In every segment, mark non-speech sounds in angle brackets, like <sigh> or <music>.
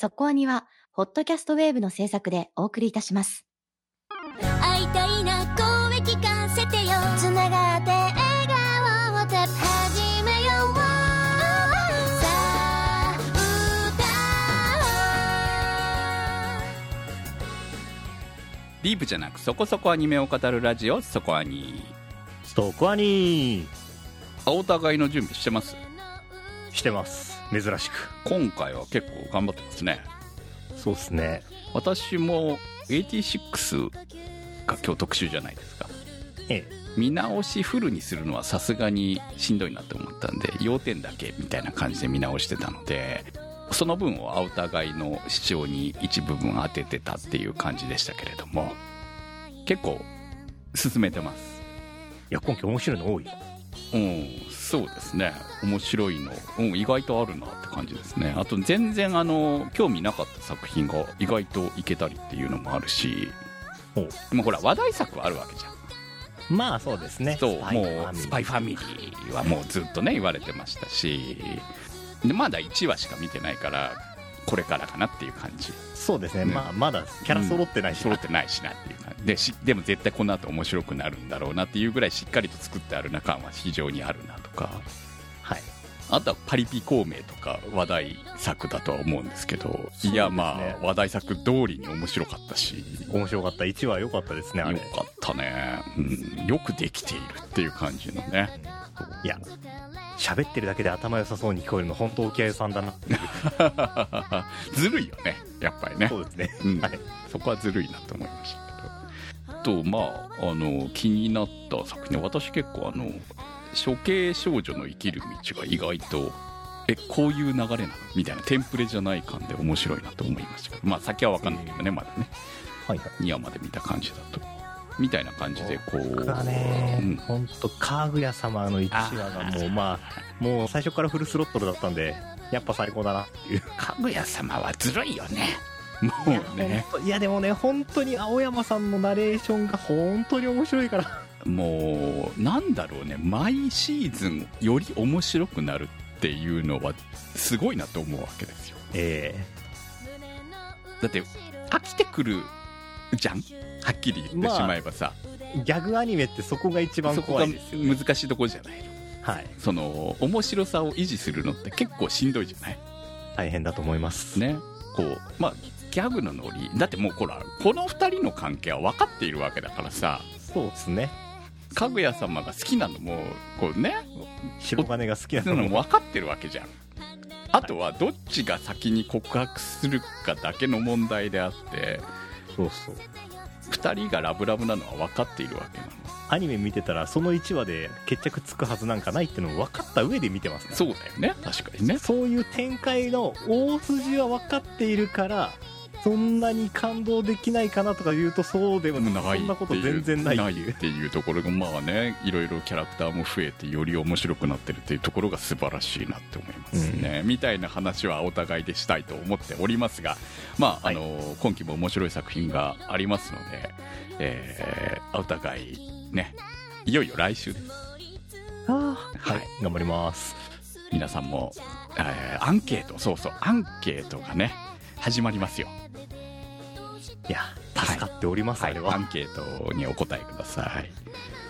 そこアニは、ホットキャストウェーブの制作でお送りいたします。会いたいな声聞かせてよ。つながって笑顔をて始めよう。さあディープじゃなくそこそこアニメを語るラジオそこアニストコアニあお互いの準備してます？ーしてます珍しく。今回は結構頑張ってますね。そうですね。私も86が今日特集じゃないですか。ええ。見直しフルにするのはさすがにしんどいなと思ったんで要点だけみたいな感じで見直してたのでその分をお互いの主張に一部分当ててたっていう感じでしたけれども結構進めてます。いや今期面白いの多いうんそうですね。面白いの、うん、意外とあるなって感じですね。あと全然あの興味なかった作品が意外といけたりっていうのもあるし。ほう。ほら話題作はあるわけじゃん。まあそうですね。そうもうスパイファミリーはもうずっとね言われてましたし。でまだ1話しか見てないからこれからかなっていう感じ。そうですね。ねまあまだキャラ揃ってないし、揃ってないしなっていう感じ。でしでも絶対この後面白くなるんだろうなっていうぐらいしっかりと作ってあるな感は非常にあるなとか。はい。あとはパリピ孔明とか話題作だとは思うんですけど。いやまねあ話題作通りに面白かったし。面白かった。1話良かったですねあれ。よかったね、うん、よくできているっていう感じのね。いや喋ってるだけで頭良さそうに聞こえるの本当沖合さんだな <laughs> ずるいよねやっぱりね。そうですね。うん。はい。そこはずるいなと思いましたけど。とまああの気になった作品私結構あの処刑少女の生きる道が意外とえこういう流れなの？みたいなテンプレじゃない感で面白いなと思いましたけど。まあ先は分かんないけどねまだね。はいはい。2話まで見た感じだとみたいな感じでこう。僕はね、うん。本当かぐや様の1話がもうまあもう最初からフルスロットルだったんでやっぱ最高だなっていう。かぐや様はずるいよね。もうね。いやでもね本当に青山さんのナレーションが本当に面白いから。もうなんだろうね。毎シーズンより面白くなるっていうのはすごいなと思うわけですよ。え。だって飽きてくるじゃん？はっきり言ってしまえばさ、えギャグアニメってそこが一番怖いですよ、ね、難しいところじゃないの。はい。その面白さを維持するのって結構しんどいじゃない？大変だと思います。ね。こうまあギャグのノリ。だってもうほらこの2人の関係は分かっているわけだからさ。そうですね。かぐや様が好きなのもこうね。白金が好きなのも。分かってるわけじゃん。あとはどっちが先に告白するかだけの問題であって。そうそう2人がラブラブなのは分かっているわけなのアニメ見てたらその1話で決着つくはずなんかないってのも分かった上で見てますからそうだよね。確かにね。そういう展開の大筋は分かっているからそんなに感動できないかなとか言うとそうでもない。そんなこと全然ないっていう。っていうところがまあねいろいろキャラクターも増えてより面白くなってるっていうところが素晴らしいなって思いますね、みたいな話はお互いでしたいと思っておりますがまあ、はい。あの今期も面白い作品がありますので、えーお互いねいよいよ来週です。はい、はい頑張ります。皆さんも、えーアンケートそうそうアンケートがね始まりますよいや助かっております、はい、あれはアンケートにお答えください。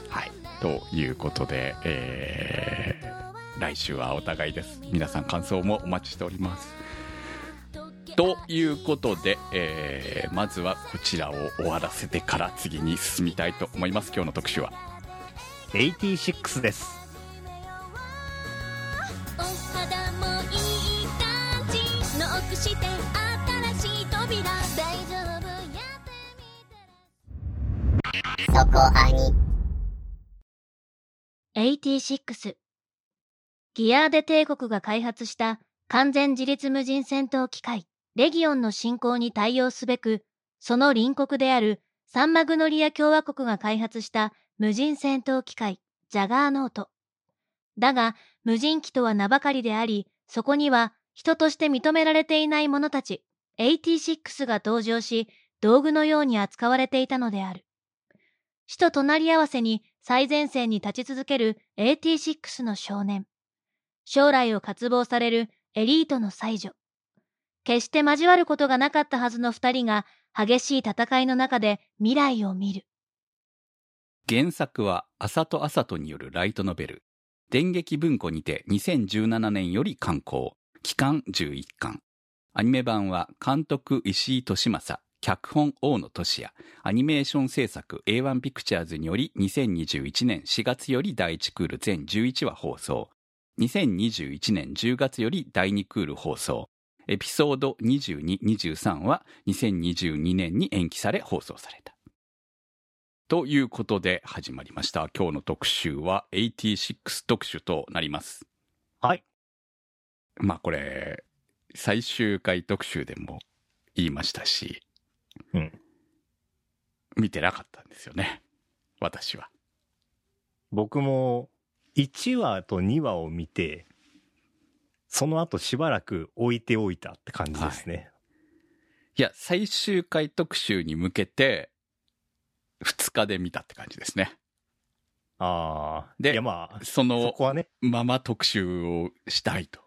はい、ということで、えー来週はお互いです。皆さん感想もお待ちしております。ということで、えーまずはこちらを終わらせてから次に進みたいと思います。今日の特集は。86ですお肌もいい感じノックして新しい扉大丈夫そこアニ86ギアーデ帝国が開発した完全自立無人戦闘機械レギオンの進行に対応すべくその隣国であるサンマグノリア共和国が開発した無人戦闘機械ジャガーノート。だが無人機とは名ばかりでありそこには人として認められていない者たち86が登場し道具のように扱われていたのである。死と隣り合わせに最前線に立ち続ける86の少年。将来を渇望されるエリートの才女。決して交わることがなかったはずの二人が激しい戦いの中で未来を見る。原作は、浅戸浅戸によるライトノベル。電撃文庫にて2017年より刊行。期間11巻。アニメ版は、監督石井俊正、脚本大野俊也、アニメーション制作 A1 ピクチャーズにより2021年4月より第1クール全11話放送。2021年10月より第2クール放送。エピソード22、23は2022年に延期され放送された。ということで始まりました。今日の特集は86特集となります。はい。まあこれ、最終回特集でも言いましたし、うん。見てなかったんですよね。私は。僕も1話と2話を見て、その後しばらく置いておいたって感じですね。いや、最終回特集に向けて、2日で見たって感じですね。ああ。でいやまあ、そそのこはね。まま特集をしたいと。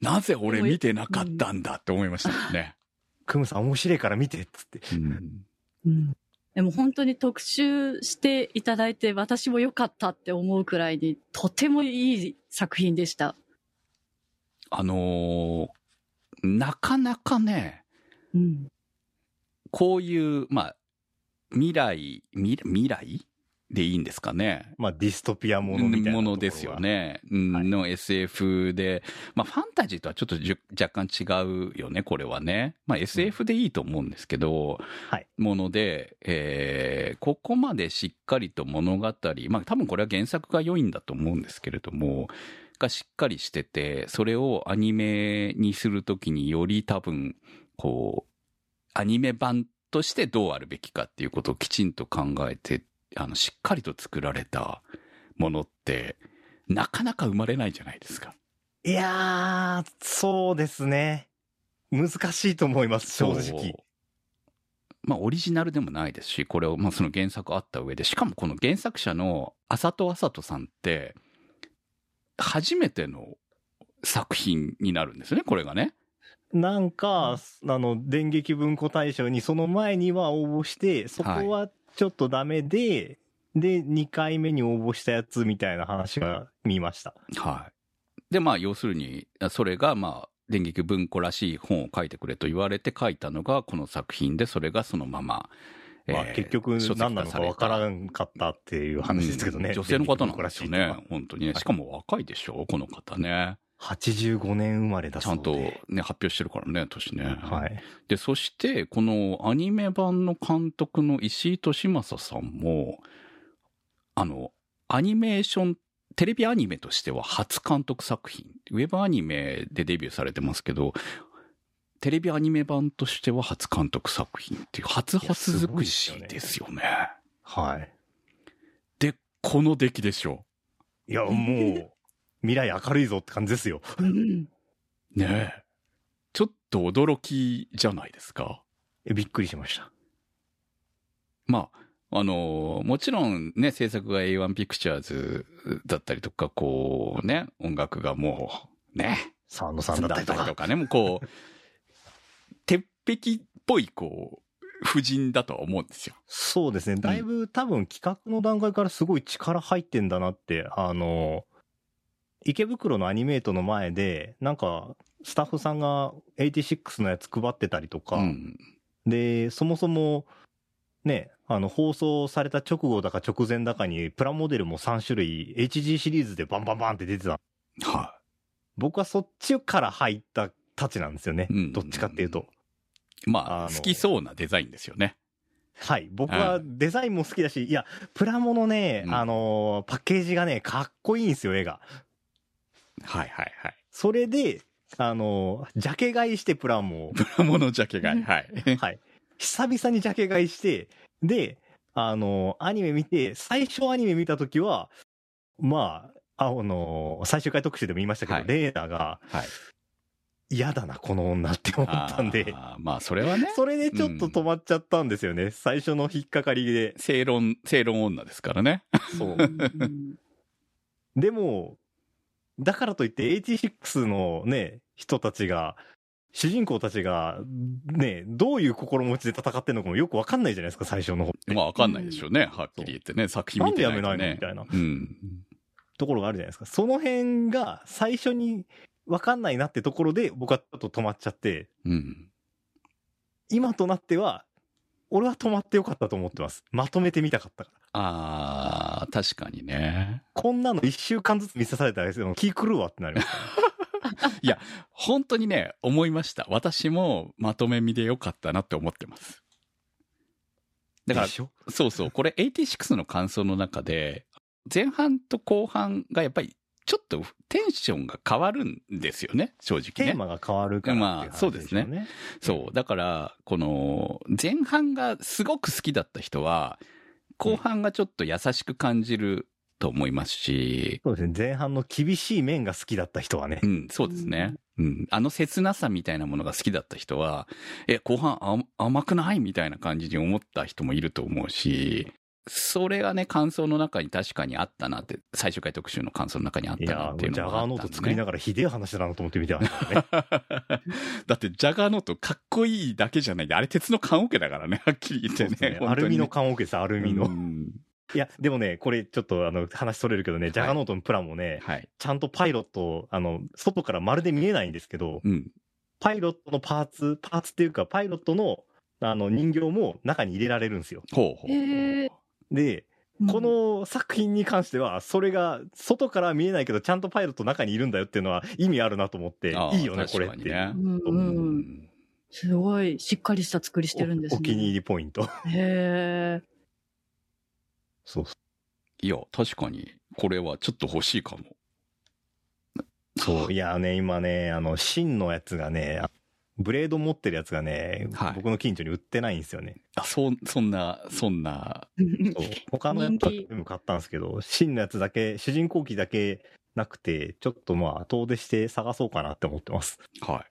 なぜ俺見てなかったんだって思いましたね。クムさん面白いから見てっつって。うんうんでも本当に特集していただいて私も良かったって思うくらいにとてもいい作品でした。あのーなかなかね、うん。こういう、まあ、未来、未未来？でいいんですかね。まあディストピアものみたいな。ものですよね。うんはいの SF で、まあファンタジーとはちょっとじゅ若干違うよね、これはね。まあ SF でいいと思うんですけど、はいもので、えーここまでしっかりと物語、まあ多分これは原作が良いんだと思うんですけれども、がしっかりしてて、それをアニメにするときにより多分、こう、アニメ版としてどうあるべきかっていうことをきちんと考えて、あの、しっかりと作られたものって、なかなか生まれないじゃないですか。いやー、そうですね。難しいと思います、正直。。まあ、オリジナルでもないですし、これを、まあ、その原作あった上で、しかもこの原作者の浅戸浅戸さんって、初めての作品になるんですよね、これがね。なんか、あの、電撃文庫大賞にその前には応募して、そこはちょっとダメで、で、2回目に応募したやつみたいな話が見ました。はい。で、まあ、要するに、それが、まあ、電撃文庫らしい本を書いてくれと言われて書いたのがこの作品で、それがそのまま、まあ、えー結局何なのかわからんんかったっていう話ですけどね。うん女性の方なんですよねか。本当にね。しかも若いでしょこの方ね。85年生まれだちゃそうんで。とね、発表してるからね、年ね。はい。で、そして、このアニメ版の監督の石井俊正さんも、あの、アニメーション、テレビアニメとしては初監督作品。ウェブアニメでデビューされてますけど、テレビアニメ版としては初監督作品っていう、初々尽くしですよね。はい。で、この出来でしょいや、もう、未来明るいぞって感じですよ。うん。う。ねえ。ちょっと驚きじゃないですか？えびっくりしました。まあ、あの、もちろんね、制作が A1 ピクチャーズだったりとか、こうね、音楽がもう、ね、沢野さんだったりとか。かね、もうこう、<laughs> 鉄壁っぽい、こう、夫人だとは思うんですよ。そうですね。だいぶ多分企画の段階からすごい力入ってんだなって、あの、池袋のアニメートの前で、なんか、スタッフさんが86のやつ配ってたりとか、うん。で、そもそも、ね、あの、放送された直後だか直前だかに、プラモデルも3種類、HG シリーズでバンバンバンって出てた。は僕はそっちから入ったたちなんですよね。うんどっちかっていうと。い。まあ、あの好きそうなデザインですよね。はい。僕はデザインも好きだし、いや、プラモのね、うんあのーパッケージがね、かっこいいんですよ、絵が。はいはいはい。それで、あのージャケ買いしてプラモを。プラモのジャケ買い。はい。<laughs> はい。久々にジャケ買いして、で、あのーアニメ見て、最初アニメ見たときは、まあ、あのー最終回特集でも言いましたけど、はいレーダーがはい。嫌だな、この女って思ったんで、あーまあ、それはね、それでちょっと止まっちゃったんですよね。最初の引っかかりで。正論、正論女ですからね。そう。う <laughs> んでも、だからといって86のね、人たちが、主人公たちが、ね、どういう心持ちで戦ってんのかもよくわかんないじゃないですか、最初の方。まあわかんないでしょうね、はっきり言ってね。作品見てないとなんでやめね。ないのみうん。ところがあるじゃないですか。その辺が最初にわかんないなってところで僕はちょっと止まっちゃって、うん。今となっては、俺は止まってよかったと思ってます。まとめてみたかったから。あー、確かにね。こんなの一週間ずつ見せされたら気狂うわってなりました、<laughs> 本当にね、思いました。私もまとめ見でよかったなって思ってます。だからそうそう、これ86の感想の中で、前半と後半がやっぱりちょっとテンションが変わるんですよね、正直ね。テーマが変わるからっていう話まあそうですね。そう。だから、この、前半がすごく好きだった人は、後半がちょっと優しく感じると思いますし、そうですね。前半の厳しい面が好きだった人はねう。ん、そうですね。うん。あの切なさみたいなものが好きだった人は、え、後半あ甘くない？みたいな感じに思った人もいると思うし、それがね、感想の中に確かにあったなって、最終回特集の感想の中にあったなっていうジャのがあったんで、ね。ガーノート作りながらひでえ話だなと思って見てましたね。<laughs> だって、ジャガーノートかっこいいだけじゃないで、あれ鉄の缶桶だからね、はっきり言ってね。ねアルミの缶桶です、アルミの。うんいや、でもね、これちょっとあの、話それるけどね、ジャガーノートのプランもね、はい。ちゃんとパイロット、あの、外からまるで見えないんですけど、うん。パイロットのパーツ、パーツっていうか、パイロットの、あの、人形も中に入れられるんですよ。ほうほう。へえ。で、この作品に関しては、それが外から見えないけど、ちゃんとパイロット中にいるんだよっていうのは意味あるなと思って、いいよね、これって。ねうんすごい、しっかりした作りしてるんですね。おお気に入りポイント。へえ。そうそいや、確かに、これはちょっと欲しいかも。う。そう。いやね、今ね、あの、芯のやつがね、あブレード持ってるやつがね、はい僕の近所に売ってないんですよね。あ、そ、そんな、そんな、そう <laughs> 他のやつは全部買ったんですけど、芯のやつだけ、主人公機だけなくて、ちょっとまあ、遠出して探そうかなって思ってます。は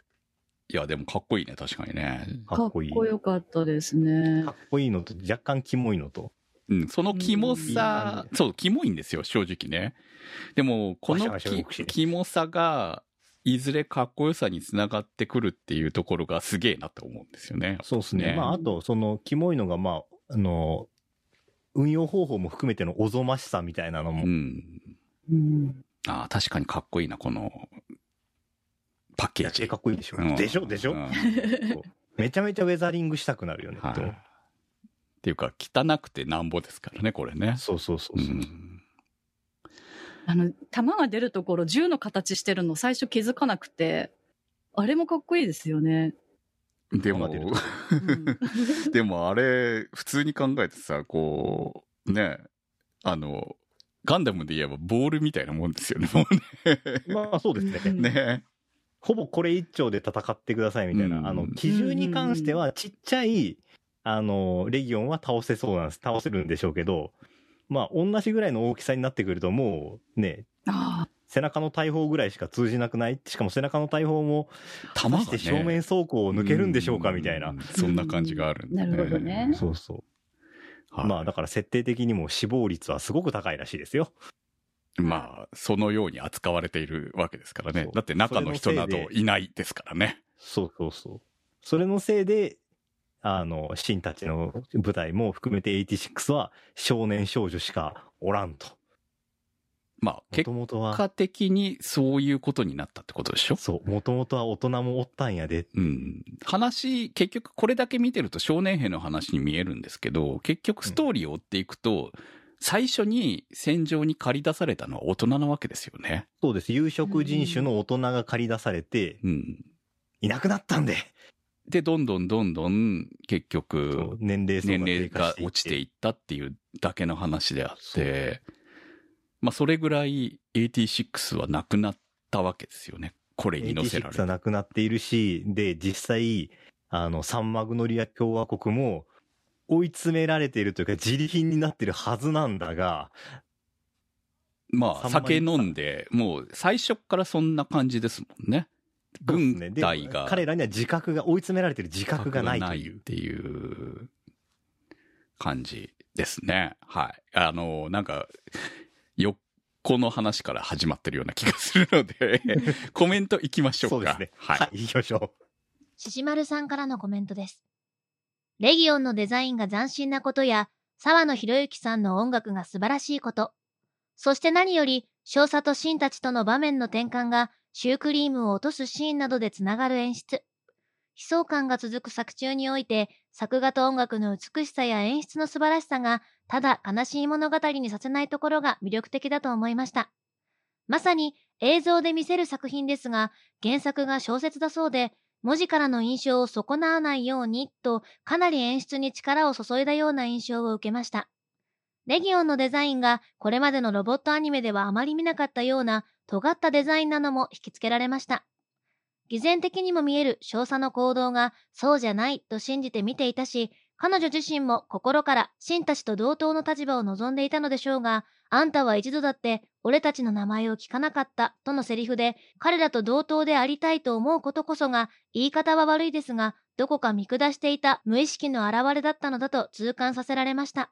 い。いや、でもかっこいいね、確かにね。かっかっこいい。こよかったですねか。っこいいのと、若干キモいのと。うん、そのキモさ、そう、キモいんですよ、正直ね。でも、このキモさが、いずれかっこよさにつながってくるっていうところがすげえなと思うんですよね。そうですね。まあ、あと、その、キモいのが、まあ、あの、運用方法も含めてのおぞましさみたいなのも、うん。うん。ああ、確かにかっこいいな、この、パッケージ。かっこいいでしょ。うんでしょでしょ、うんめちゃめちゃウェザリングしたくなるよね。はい。っていうか、汚くてなんぼですからね、これね。そうそうそうそう。うんあの、弾が出るところ、銃の形してるの最初気づかなくて、あれもかっこいいですよね。でも <laughs> でもあれ、普通に考えてさ、こう、ね、あの、ガンダムで言えばボールみたいなもんですよね、もうまあ、そうですね。うんね。ね。ほぼこれ一丁で戦ってくださいみたいな。うんあの、基準に関しては、ちっちゃい、あの、レギオンは倒せそうなんです。倒せるんでしょうけど、まあ、同じぐらいの大きさになってくると、もう、ね、あ背中の大砲ぐらいしか通じなくない？しかも背中の大砲も、果たして正面走行を抜けるんでしょうか？みたいな。うん。そんな感じがあるんで。なるほどね。そうそう。はい。まあ、だから設定的にも死亡率はすごく高いらしいですよ。まあ、そのように扱われているわけですからね。だって中の人などいないですからね。そうそうそう。それのせいで、あの、シンたちの舞台も含めて86は少年少女しかおらんと。まあ、も結果的にそういうことになったってことでしょ？そう、もともとは大人もおったんやで。うん。話、結局これだけ見てると少年兵の話に見えるんですけど、結局ストーリーを追っていくと、最初に戦場に駆り出されたのは大人なわけですよね。そうです。有色人種の大人が借り出されて、うん。いなくなったんで。で、どんどんどんどん結局、年齢年齢が落ちていったっていうだけの話であって、まあそれぐらい86はなくなったわけですよね。これに乗せられ86はる。なくなっているし、で、実際、あの、サンマグノリア共和国も追い詰められているというか、自利品になっているはずなんだが、まあ酒飲んで、もう最初からそんな感じですもんね。軍隊が。彼らには自覚が、追い詰められている自覚がないという。っていう感じですね。はい。あの、なんか、よ、この話から始まってるような気がするので、<laughs> コメントいきましょうか。そうですね。は。はいい、行きましょししまるさんからのコメントです。レギオンのデザインが斬新なことや、沢野博之さんの音楽が素晴らしいこと、そして何より、少佐とシンたちとの場面の転換が、シュークリームを落とすシーンなどでつながる演出。悲壮感が続く作中において、作画と音楽の美しさや演出の素晴らしさが、ただ悲しい物語にさせないところが魅力的だと思いました。まさに映像で見せる作品ですが、原作が小説だそうで、文字からの印象を損なわないようにと、かなり演出に力を注いだような印象を受けました。レギオンのデザインがこれまでのロボットアニメではあまり見なかったような尖ったデザインなのも引きつけられました。偽善的にも見える少佐の行動がそうじゃないと信じて見ていたし、彼女自身も心からシンたちと同等の立場を望んでいたのでしょうが、あんたは一度だって俺たちの名前を聞かなかったとのセリフで、彼らと同等でありたいと思うことこそが、言い方は悪いですが、どこか見下していた無意識の表れだったのだと痛感させられました。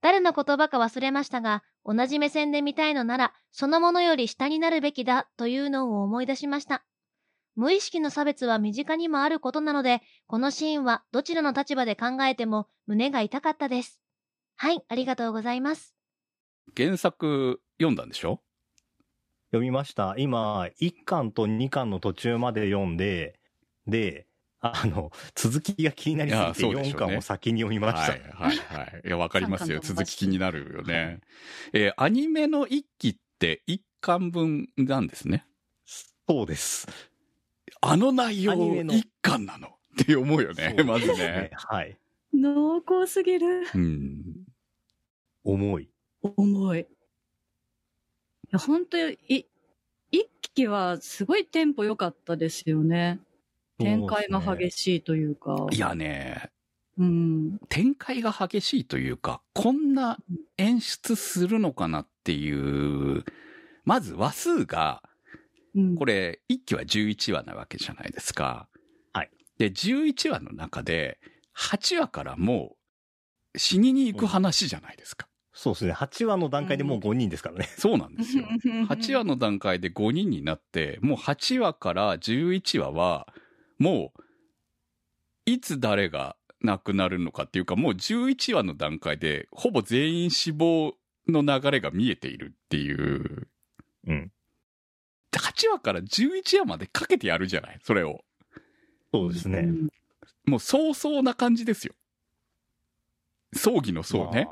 誰の言葉か忘れましたが、同じ目線で見たいのなら、そのものより下になるべきだというのを思い出しました。無意識の差別は身近にもあることなので、このシーンはどちらの立場で考えても胸が痛かったです。はい、ありがとうございます。原作読んだんでしょ？う。読みました。今、1巻と2巻の途中まで読んで、で、あの、続きが気になりすぎて4巻を先に読みました。はいはいはい。いや、わかりますよ。続き気になるよね。えー、アニメの1期って1巻分なんですね？そうです。あの内容1巻なの？って思うよね、まずね。はい。濃厚すぎる。うん。重い。重い。いや、本当に、い、一期はすごいテンポ良かったですよね。展開が激しいというか。いやね、うん。展開が激しいというか、こんな演出するのかなっていう、まず話数が、うん、これ、1期は11話なわけじゃないですか。はい。で、11話の中で、8話からもう、死にに行く話じゃないですか。そうですね。8話の段階でもう5人ですからね。うん、そうなんですよ。8話の段階で5人になって、もう8話から11話は、もう、いつ誰が亡くなるのかっていうか、もう11話の段階で、ほぼ全員死亡の流れが見えているっていう。うん。8話から11話までかけてやるじゃない？それを。そうですね。うんもう早々な感じですよ。葬儀の葬ね。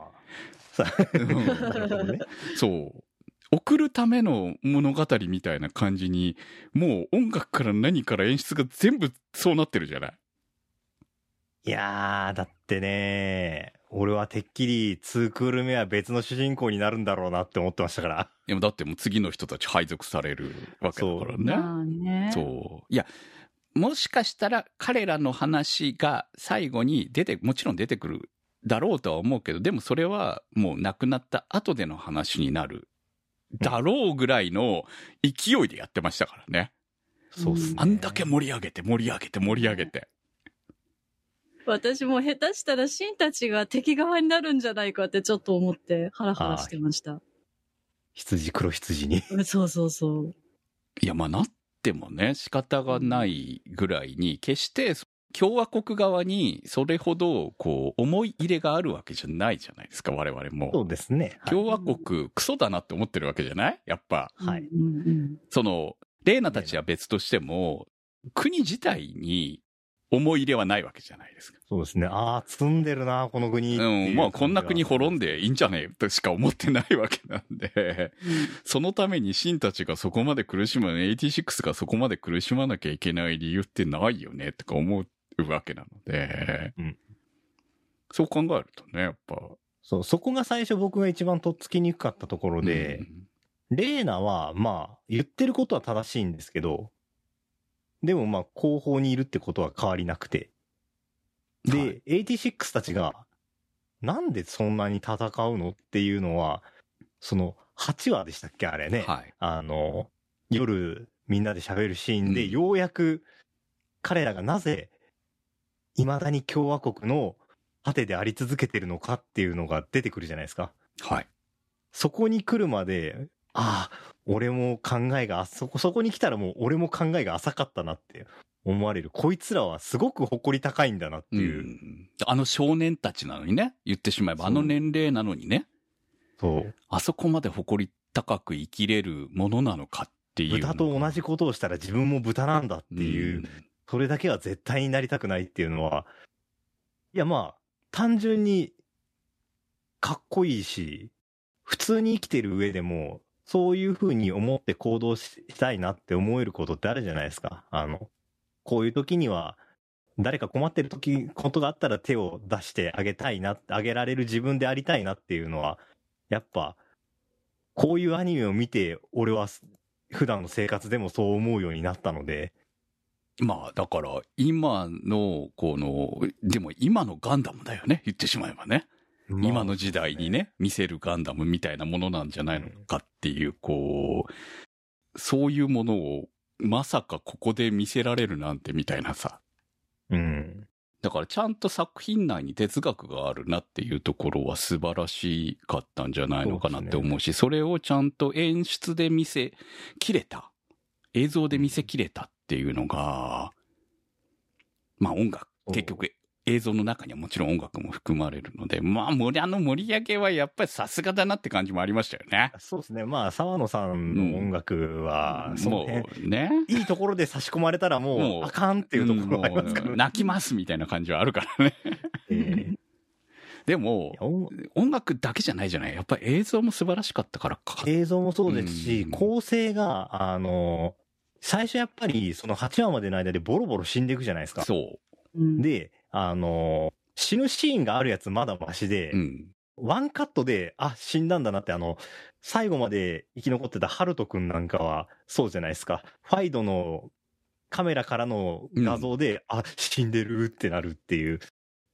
まあ、<laughs> ね、そう。送るための物語みたいな感じに、もう音楽から何から演出が全部そうなってるじゃない？いやー、だってね、俺はてっきり2クール目は別の主人公になるんだろうなって思ってましたから。でもだってもう次の人たち配属されるわけだからね。まあね。そう。いや、もしかしたら彼らの話が最後に出て、もちろん出てくるだろうとは思うけど、でもそれはもう亡くなった後での話になるだろうぐらいの勢いでやってましたからね。そうっすね。あんだけ盛り上げて盛り上げて盛り上げて。私も下手したらシンたちが敵側になるんじゃないかってちょっと思ってハラハラしてました。羊黒羊に。そうそうそう。いや、まあなってもね、仕方がないぐらいに、決して共和国側にそれほど、こう、思い入れがあるわけじゃないじゃないですか、我々も。そうですね。はい、共和国、クソだなって思ってるわけじゃない？やっぱ。はい。その、レーナたちは別としても、国自体に思い入れはないわけじゃないですか。そうですね。ああ、積んでるな、この国。うん、まあこんな国滅んでいいんじゃねえとしか思ってないわけなんで、うん、そのためにシンたちがそこまで苦しむ、86がそこまで苦しまなきゃいけない理由ってないよね、とか思うわけなので、うん、そう考えるとね、やっぱ。そう、そこが最初僕が一番とっつきにくかったところで、うんレーナは、まあ、言ってることは正しいんですけど、でもまあ、後方にいるってことは変わりなくて。で、はい86たちが、なんでそんなに戦うのっていうのは、その、8話でしたっけあれね。はい。あの、夜、みんなで喋るシーンで、うんようやく、彼らがなぜ、未だに共和国の盾であり続けてるのかっていうのが出てくるじゃないですか。はい。そこに来るまで、ああ、俺も考えが、あそこ、そこに来たらもう俺も考えが浅かったなって思われる。こいつらはすごく誇り高いんだなっていう。んあの少年たちなのにね、言ってしまえば、あの年齢なのにね、そう。あそこまで誇り高く生きれるものなのかっていう。豚と同じことをしたら自分も豚なんだっていう、んそれだけは絶対になりたくないっていうのは、いやまあ、単純にかっこいいし、普通に生きてる上でも、そういう風に思って行動ししたいなって思えることってあるじゃないですか。あの、こういう時には、誰か困ってる時、ことがあったら手を出してあげたいな、あげられる自分でありたいなっていうのは、やっぱ、こういうアニメを見て、俺は普段の生活でもそう思うようになったので、まあ、だから、今の、この、でも今のガンダムだよね、言ってしまえばね。今の時代にね、見せるガンダムみたいなものなんじゃないのかっていう、こう、そういうものを、まさかここで見せられるなんてみたいなさ。うん。だからちゃんと作品内に哲学があるなっていうところは素晴らしかったんじゃないのかなって思うし、それをちゃんと演出で見せきれた。映像で見せきれたっていうのが、まあ音楽、結局映像の中にはもちろん音楽も含まれるので、まあ盛り、あの盛り上げはやっぱりさすがだなって感じもありましたよね。そうですね。まあ、沢野さんの音楽は、そのも辺、うね。いいところで差し込まれたらもう、もうあかんっていうところがありますからね。泣きますみたいな感じはあるからね。えでも音楽だけじゃないじゃない。やっぱり映像も素晴らしかったからか。映像もそうですしうん、構成が、あの、最初やっぱり、その8話までの間でボロボロ死んでいくじゃないですか。そうんで、あの、死ぬシーンがあるやつまだマシで、う。うん。ワンカットで、あ、死んだんだなって、あの、最後まで生き残ってたハルトくんなんかは、そうじゃないですか。ファイドのカメラからの画像で、あ、死んでるってなるっていう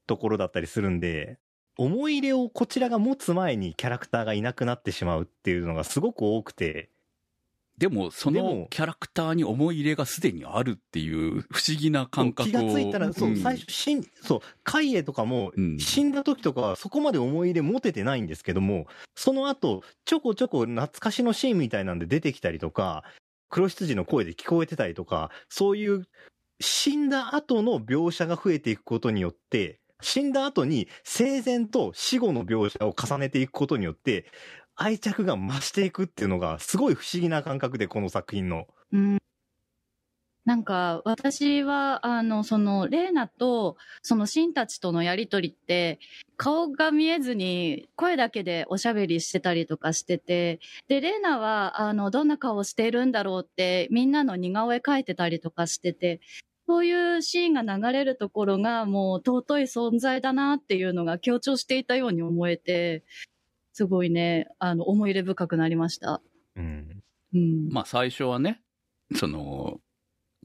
ところだったりするんで、思い入れをこちらが持つ前にキャラクターがいなくなってしまうっていうのがすごく多くて、でも、そのキャラクターに思い入れがすでにあるっていう不思議な感覚を。気がついたら、そう、ん最初、死ん、そう、カイエとかもう、ん死んだ時とかはそこまで思い入れ持ててないんですけども、その後、ちょこちょこ懐かしのシーンみたいなんで出てきたりとか、黒羊の声で聞こえてたりとか、そういう死んだ後の描写が増えていくことによって、死んだ後に生前と死後の描写を重ねていくことによって、愛着が増していくっていうのが、すごい不思議な感覚で、この作品の。うんなんか、私は、あの、その、レーナと、その、シンたちとのやりとりって、顔が見えずに、声だけでおしゃべりしてたりとかしてて、で、レーナは、あの、どんな顔しているんだろうって、みんなの似顔絵描いてたりとかしてて、そういうシーンが流れるところが、もう、尊い存在だなっていうのが強調していたように思えて、すごいね、あの、思い入れ深くなりました。うん。うん。まあ最初はね、その、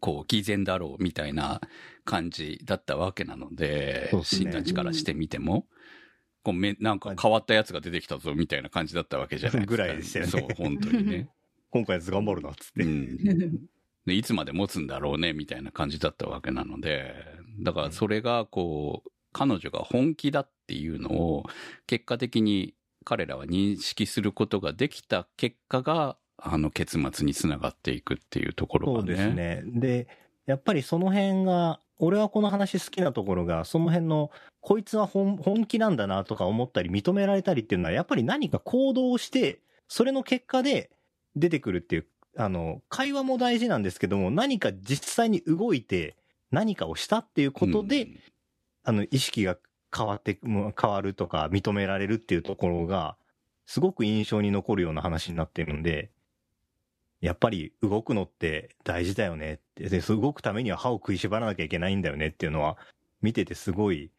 こう、偽善だろうみたいな感じだったわけなので、で死んだちからしてみても、こうめ、なんか変わったやつが出てきたぞみたいな感じだったわけじゃないですか。<laughs> ぐらいでしたよねそう、本当にね。<laughs> 今回のやつ頑張るな、っつって。うん。で、いつまで持つんだろうね、みたいな感じだったわけなので、だからそれが、こう、彼女が本気だっていうのを、結果的に彼らは認識することができた結果が、あの、結末につながっていくっていうところがね。そうですね。で、やっぱりその辺が、俺はこの話好きなところが、その辺の、こいつは本本気なんだなとか思ったり、認められたりっていうのは、やっぱり何か行動をして、それの結果で出てくるっていう、あの、会話も大事なんですけども、何か実際に動いて、何かをしたっていうことで、うんあの、意識が変わって、変わるとか、認められるっていうところが、すごく印象に残るような話になってるんで、やっぱり動くのって大事だよねって、で、動くためには歯を食いしばらなきゃいけないんだよねっていうのは、見ててすごい、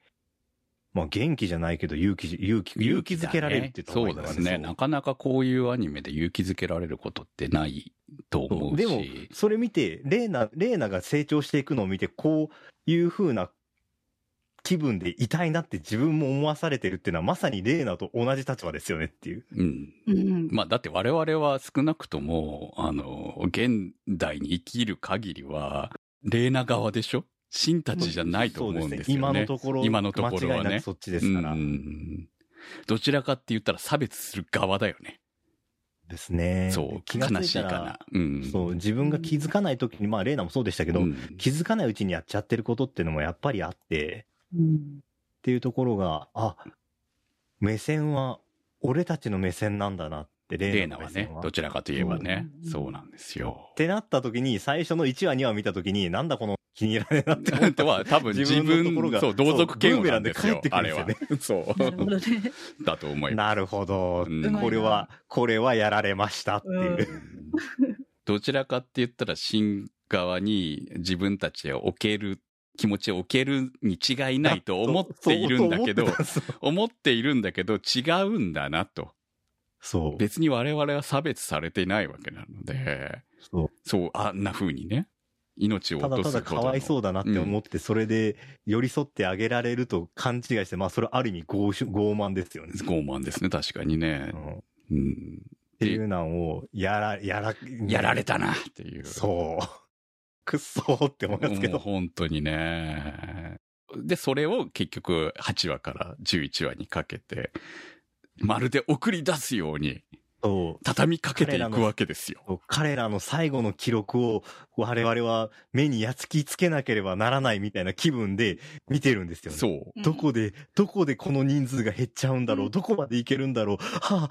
まあ元気じゃないけど勇気、勇気、勇気づけられるって言った方がいいのかそうですね。なかなかこういうアニメで勇気づけられることってないと思うし。でも、それ見て、レーナ、レーナが成長していくのを見て、こういう風な気分でいたいなって自分も思わされてるっていうのは、まさにレーナと同じ立場ですよねっていう。うん。うんまあ、だって我々は少なくとも、あの、現代に生きる限りは、レーナ側でしょ？神たちじゃないと思うんですよね。今のところ、今のところはね間違いなく。そっちですから。うんどちらかって言ったら差別する側だよね。ですね。そう、気がつ悲しいいたらかな。うん。そう、自分が気づかない時に、まあ、レイナもそうでしたけど、うん気づかないうちにやっちゃってることっていうのもやっぱりあって、うんっていうところが、あ、目線は、俺たちの目線なんだなって、レレーイナは。、ねどちらかといえばね、うんそうなんですよっ。てなった時に、最初の1話2話見た時に、なんだこの気に入らねえなって思った。とは、多分自自分のところ分、がそう、同族嫌悪なんですよすよね。そう。なるほどね。だと思います。なるほど。うんこれは、これはやられましたっていう。どちらかって言ったら、新側に自分たちを置ける、気持ちを置けるに違いないと思っているんだけど <laughs> 思っているんだけど、違うんだなと。そう。別に我々は差別されていないわけなので、そうそう、あんな風にね、命をただただ落とすほどのかわいそうだなって思って、それで寄り添ってあげられると勘違いして、まあそれある意味傲慢ですよね。傲慢ですね、確かにねう。んっうん。ていうのを、やら、やら、やられたなっていう。そう。くっそーって思いますけど。本当にね。で、それを結局8話から11話にかけて、まるで送り出すように畳みかけていくわけですよ。彼らの最後の記録を我々は目にやつきつけなければならないみたいな気分で見てるんですよね。そう。どこで、どこでこの人数が減っちゃうんだろう、うんどこまでいけるんだろう、はあ、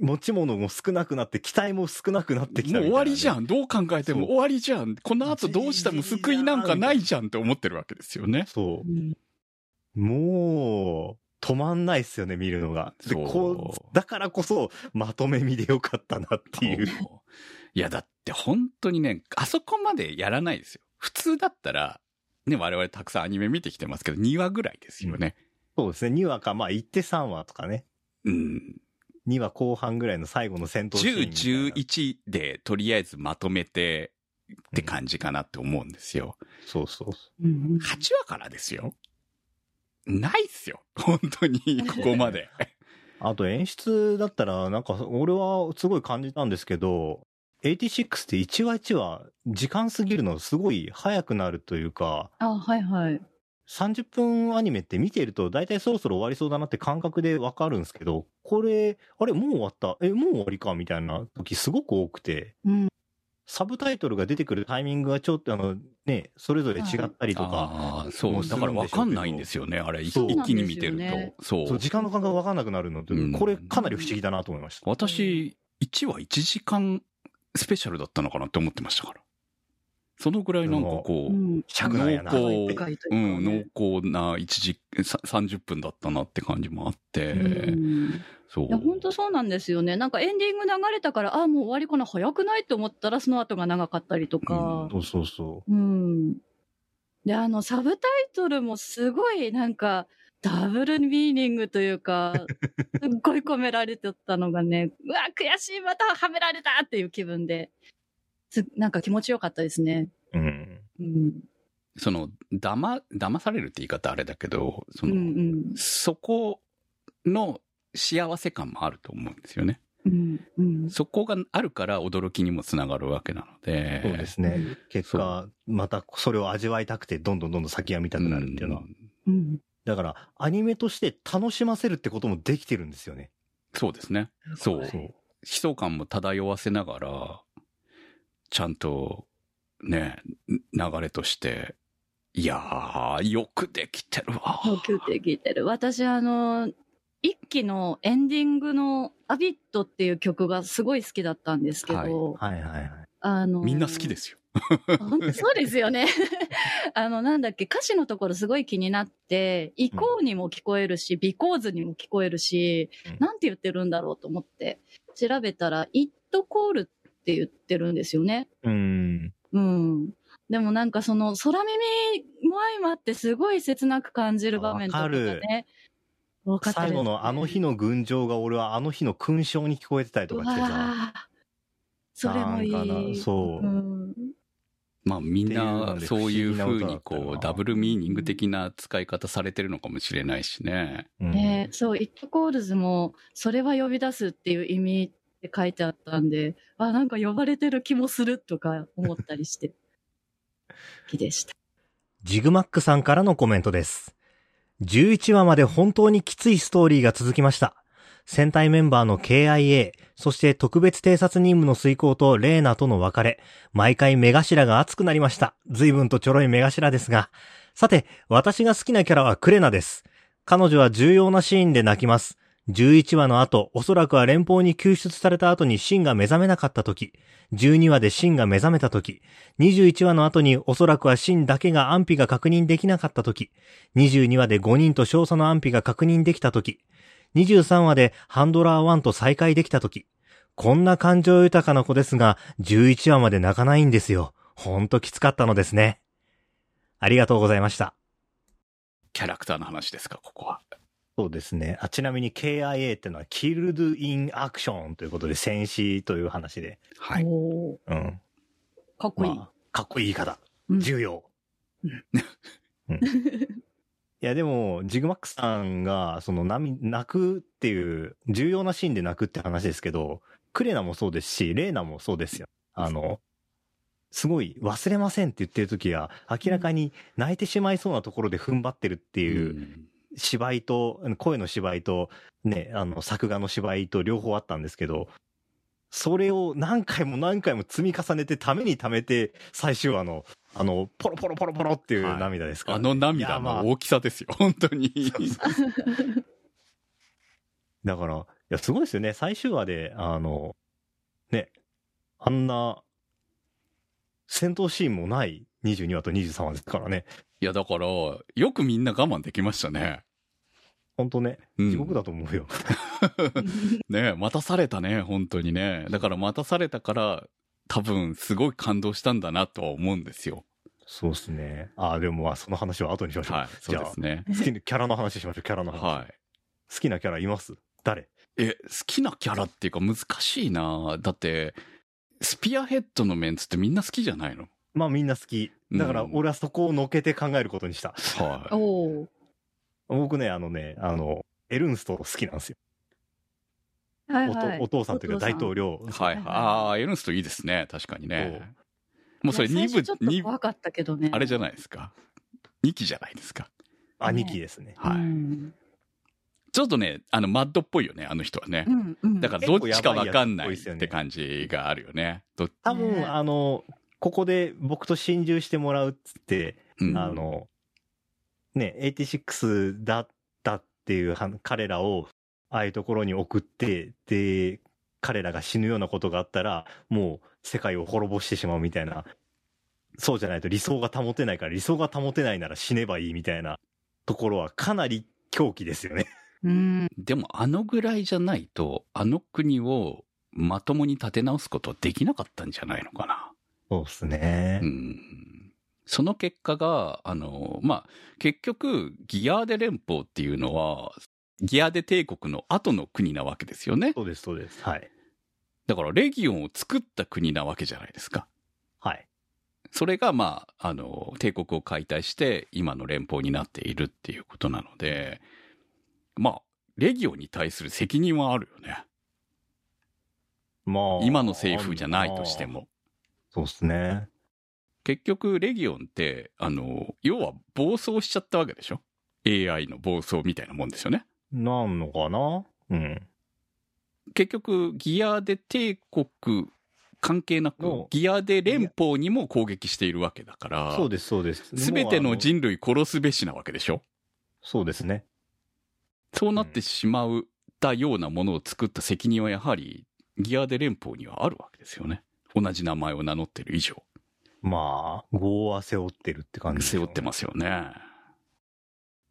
持ち物も少なくなって、期待も少なくなってきたもう終わりじゃん。ん。どう考えても終わりじゃん。この後どうしても救いなんかないじゃんって思ってるわけですよね。そうう。んもう、止まんないっすよね、見るのが。で、そうこう、だからこそ、まとめ見でよかったなっていう。いや、だって本当にね、あそこまでやらないですよ。普通だったら、ね、我々たくさんアニメ見てきてますけど、2話ぐらいですよね。そうですね、2話か、まあ、行って3話とかね。うん。2話後半ぐらいの最後の戦闘シーンみたいな。10、11でとりあえずまとめてって感じかなって思うんですよ。そうそうそうん8話からですよ。ないっすよ。<laughs> 本当に、ここまで。う。<laughs> あと演出だったら、なんか、俺はすごい感じたんですけど、86って1話1話、時間過ぎるのすごい早くなるというか、あ、はいはい。30分アニメって見てると大体そろそろ終わりそうだなって感覚でわかるんですけど、これ、あれもう終わった？え、もう終わりか？みたいな時すごく多くて、うん。サブタイトルが出てくるタイミングがちょっとあの、ね、それぞれ違ったりとか、ああ、そう。だからるんでしょうけどわかんないんですよね。あれ、一気に見てると。そう。そう、時間の感覚がわかんなくなるのって、うんこれかなり不思議だなと思いました。私、1話1時間スペシャルだったのかなって思ってましたから。そのぐらいなんかこう。濃厚う、いうん濃厚な1時、さ30分だったなって感じもあって、うんそういや、本当そうなんですよね。なんかエンディング流れたから、ああ、もう終わりかな、早くないって思ったら、その後が長かったりとか。そうそうそうん。で、あの、サブタイトルもすごい、なんか、ダブルミーニングというか、<laughs> すっごい込められてたのがね、うわ、悔しい、またはめられたっていう気分で、すなんか気持ちよかったですね。う。うん。うん。その、だま、騙されるって言い方あれだけど、そうんの、うん。そこの幸せ感もあると思うんですよね。うん。うん。そこがあるから驚きにもつながるわけなので。そうですね。結果、またそれを味わいたくて、どんどんどんどん先が見たくなるっていうのは。うん。だから、アニメとして楽しませるってこともできてるんですよね。そうですね。そう。そう。悲壮感も漂わせながら、ちゃんと、ね、流れとして、いやー、よくできてるわ。よくできてる。私、あの、一期のエンディングのアビットっていう曲がすごい好きだったんですけど、はいはいはいはい。あの、みんな好きですよ。本当そうですよね。<laughs> あの、なんだっけ、歌詞のところすごい気になって、イコーにも聞こえるし、ビコーズにも聞こえるし、うんなんて言ってるんだろうと思って、調べたら、イットコールって言ってるんですよね。うん。うん。でもなんかその空耳も相まってすごい切なく感じる場面とかわかるね。多かったですね最後のあの日の群青が俺はあの日の勲章に聞こえてたりとかしてさ。それもいなんかい。なそううんまあみんなそういう不思議風にこうダブルミーニング的な使い方されてるのかもしれないしね。うんねそう、イットコールズも、それは呼び出すっていう意味って書いてあったんで、あ、なんか呼ばれてる気もするとか思ったりして、<laughs> 好きでした。ジグマックさんからのコメントです。11話まで本当にきついストーリーが続きました。戦隊メンバーの KIA、そして特別偵察任務の遂行とレーナとの別れ、毎回目頭が熱くなりました。随分とちょろい目頭ですが。さて、私が好きなキャラはクレナです。彼女は重要なシーンで泣きます。11話の後、おそらくは連邦に救出された後にシンが目覚めなかった時、12話でシンが目覚めた時、21話の後におそらくはシンだけが安否が確認できなかった時、22話で5人と少佐の安否が確認できた時、23話でハンドラー1と再会できた時、こんな感情豊かな子ですが、11話まで泣かないんですよ。ほんときつかったのですね。ありがとうございました。キャラクターの話ですか、ここは。そうですね。あちなみに KIA ってのは Killed in Action ということで戦死という話で。はい。うん。かっこいい。まあかっこいい言い方。うん重要。うんうんいや、でも、ジグマックさんが、その、涙、泣くっていう、重要なシーンで泣くって話ですけど、クレナもそうですし、レーナもそうですよ。あの、すごい、忘れませんって言ってる時は、明らかに泣いてしまいそうなところで踏ん張ってるっていう、うん芝居と、声の芝居と、ね、あの、作画の芝居と両方あったんですけど、それを何回も何回も積み重ねて、ためにためて、最終話の、あの、ポロポロポロポロっていうはい涙ですか？ら、あのい涙の大きさですよ、本当に。<laughs> だから、いや、すごいですよね。最終話で、あの、ね、あんな、戦闘シーンもない22話と23話ですからね。いや、だから、よくみんな我慢できましたね。ほんとね、うん地獄だと思うよ。<laughs> ね待たされたね、本当にね。だから待たされたから、多分、すごい感動したんだなとは思うんですよ。そうですね。ああ、でもまあ、その話は後にしましょう。はい、そうですね。じゃあ、好きなキャラの話しましょう、キャラの話。はい。好きなキャラいます？誰？え、好きなキャラっていうか難しいなだって、スピアヘッドのメンツってみんな好きじゃないの？まあみんな好き。だからうん俺はそこをのけて考えることにした。はおー僕ね、あのね、あの、エルンスト好きなんですよ。はいはいおとお父さんというか大統領。い。はい。ああ、エルンストいいですね。確かにね。もうそれ2部いや最初ちょっ、と二部怖かったけどね。あれじゃないですか。2期じゃないですか。兄貴ですね。はい。うんちょっとね、あの、マッドっぽいよね、あの人はねう。んうん。だからどっちかわかんないって感じがあるよね。ど多分、ねあの、ここで僕と心中してもらうっつって、うんあの、ね、86だったっていうは彼らを、ああいうところに送って、で、彼らが死ぬようなことがあったら、もう世界を滅ぼしてしまうみたいな、そうじゃないと理想が保てないから、理想が保てないなら死ねばいいみたいなところはかなり狂気ですよね。うん。でもあのぐらいじゃないと、あの国をまともに立て直すことはできなかったんじゃないのかな。そうですねう。ん。その結果が、あの、まあ、結局、ギアーデ連邦っていうのは、ギアーデ帝国の後の国なわけですよね。そうです、そうです。はい。だから、レギオンを作った国なわけじゃないですか。はい。それが、まあ、あの、帝国を解体して、今の連邦になっているっていうことなので、まあ、レギオンに対する責任はあるよね。まあ。今の政府じゃないとしても。そうですね。結局、レギオンって、あの、要は暴走しちゃったわけでしょ ?AI の暴走みたいなもんですよね。なんのかな？うん。結局、ギアで帝国関係なくの、ギアで連邦にも攻撃しているわけだから、そうです、そうです。すべての人類殺すべしなわけでしょ？そうですね。そうなってしまうたようなものを作った責任はやはり、ギアで連邦にはあるわけですよね。同じ名前を名乗ってる以上。まあ、業は背負ってるって感じ、背負ってますよね。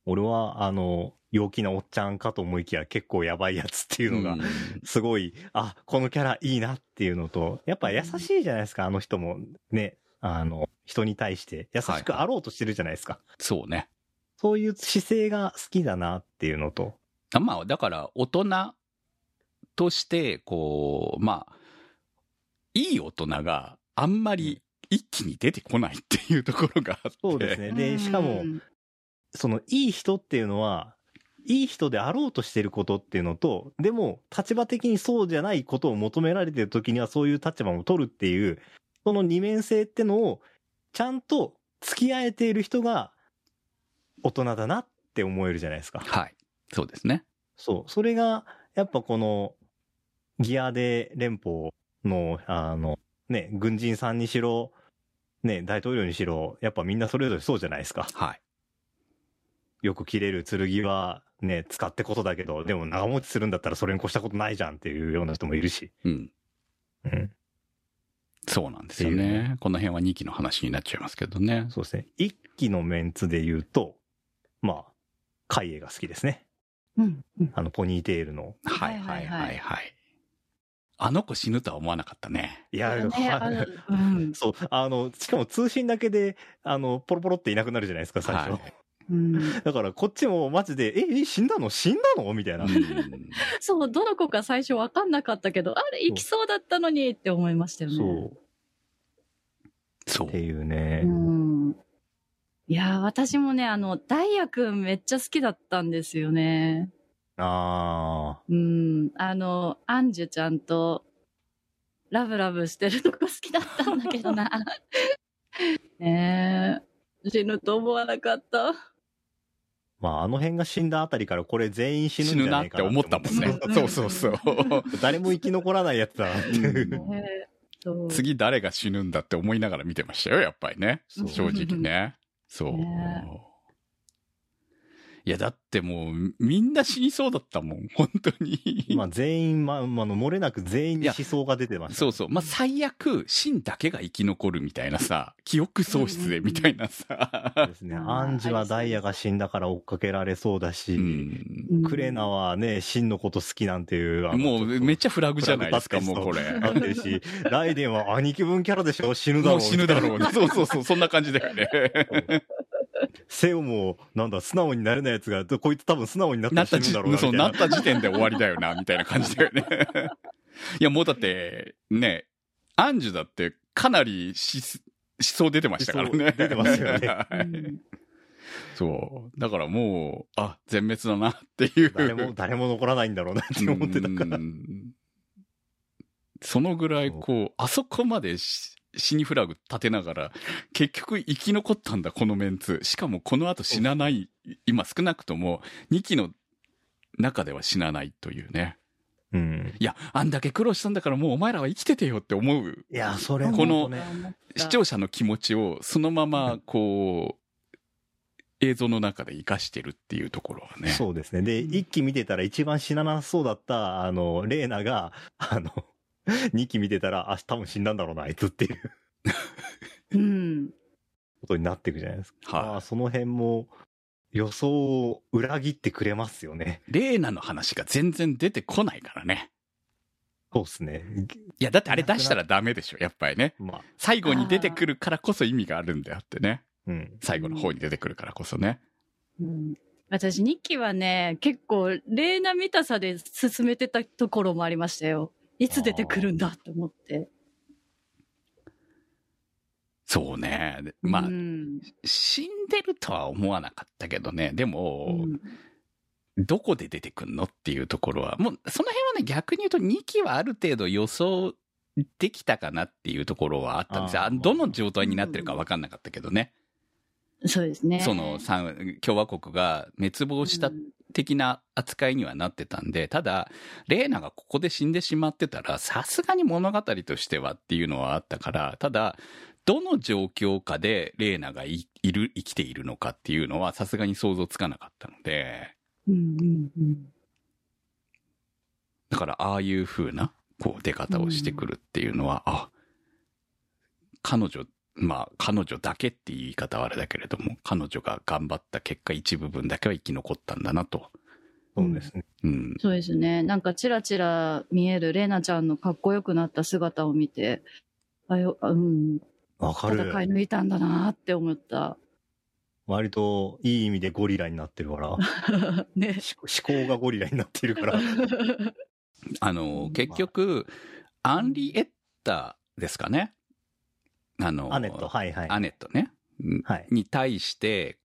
俺は、あの、陽気なおっちゃんかと思いきや結構やばいやつっていうのがうん、すごい、あ、このキャラいいなっていうのと、やっぱ優しいじゃないですか、あの人も。ね、あの、人に対して優しくあろうとしてるじゃないですか。そうね。そういう姿勢が好きだなっていうのと、あまあ、だから、大人として、こう、まあ、いい大人があんまり一気に出てこないっていうところがあって。そうですね。で、しかも、うんそのいい人っていうのは、いい人であろうとしてることっていうのと、でも立場的にそうじゃないことを求められてる時にはそういう立場も取るっていう、その二面性ってのをちゃんと付き合えている人が大人だなって思えるじゃないですか。はい。そうですね。そう。それが、やっぱこの、ギアで連邦の、あの、ね、軍人さんにしろ、ね、大統領にしろ、やっぱみんなそれぞれそうじゃないですか。はい。よく切れる剣はね、使ってことだけど、でも長持ちするんだったらそれに越したことないじゃんっていうような人もいるし。うん。うん。そうなんですよね。この辺は2期の話になっちゃいますけどね。そうですね。一期のメンツで言うと、まあ、カイエが好きですね。うん。うんあの、ポニーテールの。はいはいはいはいはい。あの子死ぬとは思わなかったね。いや、ねはあのうん <laughs> そう、あの、しかも通信だけで、あの、ポロポロっていなくなるじゃないですか、最初。はいうんだから、こっちもマジで、え、え死んだの？死んだの？みたいな。うん <laughs> そう、どの子か最初わかんなかったけど、あれ、行きそうだったのにって思いましたよね。そう。そうって。いうね。うん。いやー、私もね、あの、ダイヤくんめっちゃ好きだったんですよね。あうん。あの、アンジュちゃんと、ラブラブしてるとこ好きだったんだけどな。ねえ。死ぬと思わなかった。ー。まあ、あの辺が死んだあたりから、これ全員死ぬん死じゃなぬないって思ったもんね。うんそうそうそう。誰も生き残らないやつだなっていう。次誰が死ぬんだって思いながら見てましたよ、やっぱりね。正直ね。そう。ねいや、だってもう、みんな死にそうだったもん、本当に。まあ、全員、まあ、まあ、漏れなく全員に思想が出てました。そうそう。まあ、最悪、シンだけが生き残るみたいなさ、記憶喪失でみたいなさ。ですね。アンジはダイヤが死んだから追っかけられそうだし、うんうんクレナはね、シンのこと好きなんていう。もう、めっちゃフラグじゃないですか、もうこれ。なってるし、ライデンは兄貴分キャラでしょ？死ぬだろう。死ぬだろうね。そうそうそう、そんな感じだよね。<laughs> <laughs> セオも、なんだ、素直になれないやつが、こいつ多分素直になったらなったじ、死ぬだろうな。そう、なった時点で終わりだよな、みたいな感じだよね。いや、もうだって、ね、アンジュだってかなりし思想出てましたからね。出てますよねはいうんそう。だからもう、あ、全滅だなっていう。誰も、誰も残らないんだろうなって思ってたからう。んそのぐらいこう、あそこまでし死にフラグ立てながら、結局生き残ったんだ、このメンツ。しかもこの後死なない、今少なくとも2期の中では死なないというね。うん。いや、あんだけ苦労したんだからもうお前らは生きててよって思ういや、それこのね、視聴者の気持ちをそのままこう、映像の中で活かしてるっていうところはね。そうですね。で、一期見てたら一番死ななそうだった、あの、レーナが、あの、<laughs> 二期見てたら、あ、多分死んだんだろうな、あいつっていううん。ことになっていくじゃないですか。はいまあ、その辺も、予想を裏切ってくれますよね。レーナの話が全然出てこないからね。そうですね。いや、だってあれ出したらダメでしょ、やっぱりね。まあ、最後に出てくるからこそ意味があるんであってね。うん。最後の方に出てくるからこそね。うん私、日記はね、結構、レーナ見たさで進めてたところもありましたよ。いつ出てくるんだと思って。そうね。でまあ、うん死んでるとは思わなかったけどね。でも、うんどこで出てくんのっていうところは、もう、その辺はね、逆に言うと2期はある程度予想できたかなっていうところはあったんですよ。どの状態になってるか分かんなかったけどね。そうですね。その、さ共和国が滅亡したうん的な扱いにはなってたんで、ただ、レーナがここで死んでしまってたら、さすがに物語としてはっていうのはあったから、ただ、どの状況下でレーナがいいる、生きているのかっていうのはさすがに想像つかなかったので、うんうんうんだからああいう風な、こう出方をしてくるっていうのは、あ、彼女、まあ彼女だけっていう言い方はあれだけれども、彼女が頑張った結果一部分だけは生き残ったんだなと。そうですね。うん。そうですね。なんかチラチラ見えるレナちゃんのかっこよくなった姿を見て、あよ、あうん、わかる。戦い抜いたんだなって思った。割といい意味でゴリラになってるから、<laughs> ね。思思考がゴリラになってるから。<laughs> あの、結局、アンリエッタですかね。あの、アネット、はいはい。アネットね。うんはい。に対して、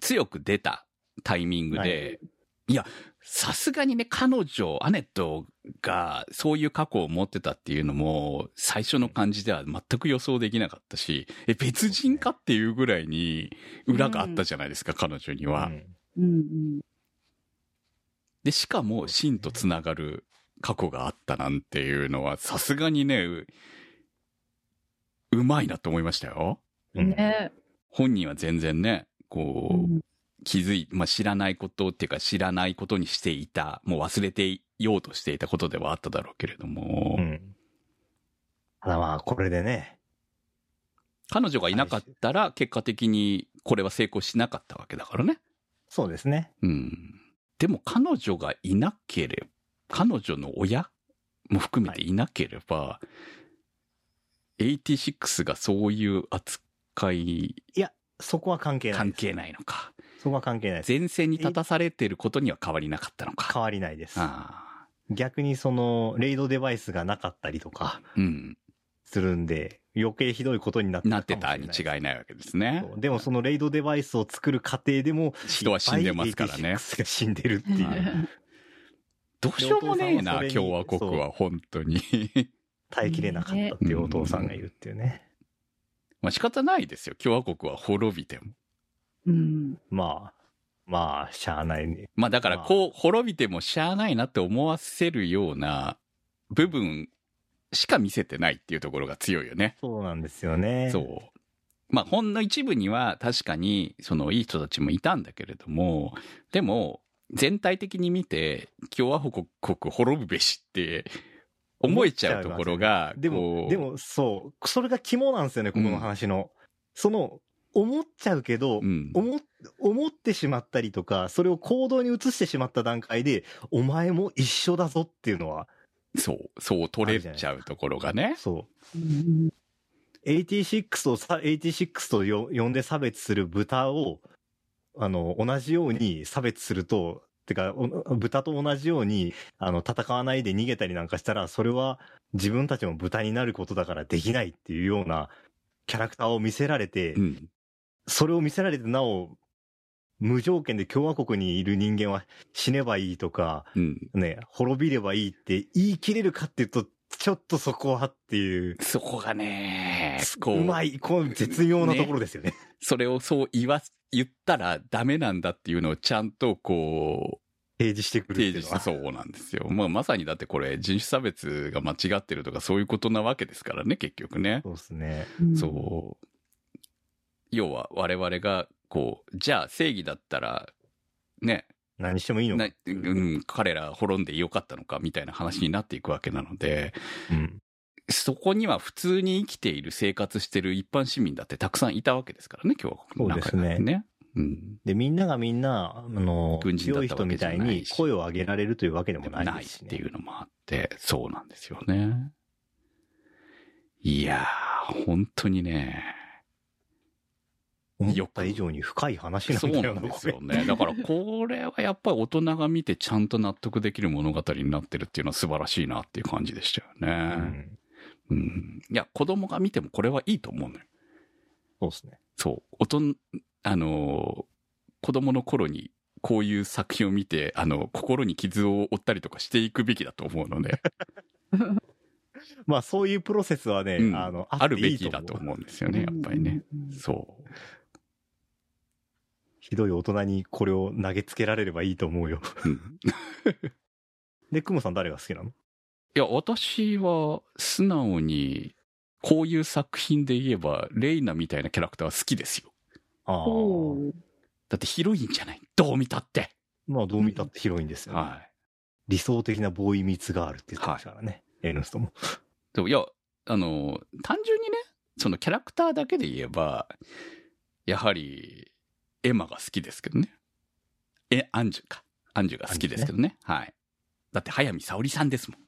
強く出たタイミングで、い、や、さすがにね、彼女、アネットがそういう過去を持ってたっていうのも、最初の感じでは全く予想できなかったし、え、別人かっていうぐらいに裏があったじゃないですか、彼女には。うんうんうんで、しかも、シンとつながる過去があったなんていうのは、さすがにね、ううまいなと思いましたよ。うんね本人は全然ね、こう、うん気づい、まあ、知らないことっていうか知らないことにしていた、もう忘れていようとしていたことではあっただろうけれども、うん。ただまあ、これでね、彼女がいなかったら結果的にこれは成功しなかったわけだからね。そうですね。うん。でも彼女がいなければ、彼女の親も含めていなければ、86がそういう扱いいやそこは関係ない。関係ないのか。そこは関係ないです。前線に立たされてることには変わりなかったのか。変わりないです。逆にその、レイドデバイスがなかったりとかうん。するんで、余計ひどいことになってたなってたに違いないわけですね。でもそのレイドデバイスを作る過程でも、人は死んでますからねが死んでるっていう。どうしようもねえな、共和国は本当に。耐えきれなかったっていうお父さんがいるっていうね。まあ仕方ないですよ。共和国は滅びても。うん。まあ、まあ、しゃあないね。まあだからまあこう、滅びてもしゃあないなって思わせるような部分しか見せてないっていうところが強いよね。そうなんですよね。そう。まあほんの一部には確かにそのいい人たちもいたんだけれども、でも全体的に見て共和国滅ぶべしって思えちゃうところが、でこも、うでも、そう、それが肝なんですよね、ここの話の。その、思っちゃうけど、うん、思っ思ってしまったりとか、それを行動に移してしまった段階で、お前も一緒だぞっていうのは、そう、そう取れちゃうところがね。そう。うん86をさ、86とよ呼んで差別する豚を、あの、同じように差別すると、てか、お豚と同じように、あの、戦わないで逃げたりなんかしたら、それは自分たちも豚になることだからできないっていうようなキャラクターを見せられて、うん。それを見せられてなお、無条件で共和国にいる人間は死ねばいいとか、うん。ね、滅びればいいって言い切れるかっていうと、ちょっとそこはっていう、そこがね、こうまい、この絶妙なところですよね。それをそう言わす、言ったらダメなんだっていうのをちゃんとこう、提示してくるって提いうのは。示してそうなんですよ。まあまさにだってこれ人種差別が間違ってるとかそういうことなわけですからね、結局ね。そうですね。そう。要は我々がこう、じゃあ正義だったら、ね、何してもいいのかなうん、彼ら滅んでよかったのかみたいな話になっていくわけなので、うん。そこには普通に生きている生活してる一般市民だってたくさんいたわけですからね、共和国の中にはそうですね。うん。で、みんながみんな、あの、軍人だ強いったわけじゃ人みたいに声を上げられるというわけでもないないっですし、ね。ていうのもあって、そうなんですよね。いやー、本当にね、思った以上に深い話なんそうだよな、なんですよね。だからこれはやっぱり大人が見てちゃんと納得できる物語になってるっていうのは素晴らしいなっていう感じでしたようね。ん。うん。いや、子供が見てもこれはいいと思うのよ。そうですね。そう。大人、あのー子供の頃にこういう作品を見て、あの、心に傷を負ったりとかしていくべきだと思うので、<laughs> まあ、そういうプロセスはね、うんあの、あるべきだと思うんですよね、やっぱりね。そう。ひどい大人にこれを投げつけられればいいと思うよ。うん <laughs> で、クモさん誰が好きなの？いや、私は素直に、こういう作品で言えば、レイナみたいなキャラクターは好きですよ。ああ。だってヒロインじゃない？どう見たって。まあ、どう見たってヒロインですよね。は理想的なボーイミーツガールって言ってましたからね。エルンストも。い。でもいや、あの、単純にね、そのキャラクターだけで言えば、やはり、エマが好きですけどね。え、アンジュか。アンジュが好きですけどね。はい。だって、早見沙織さんですもん。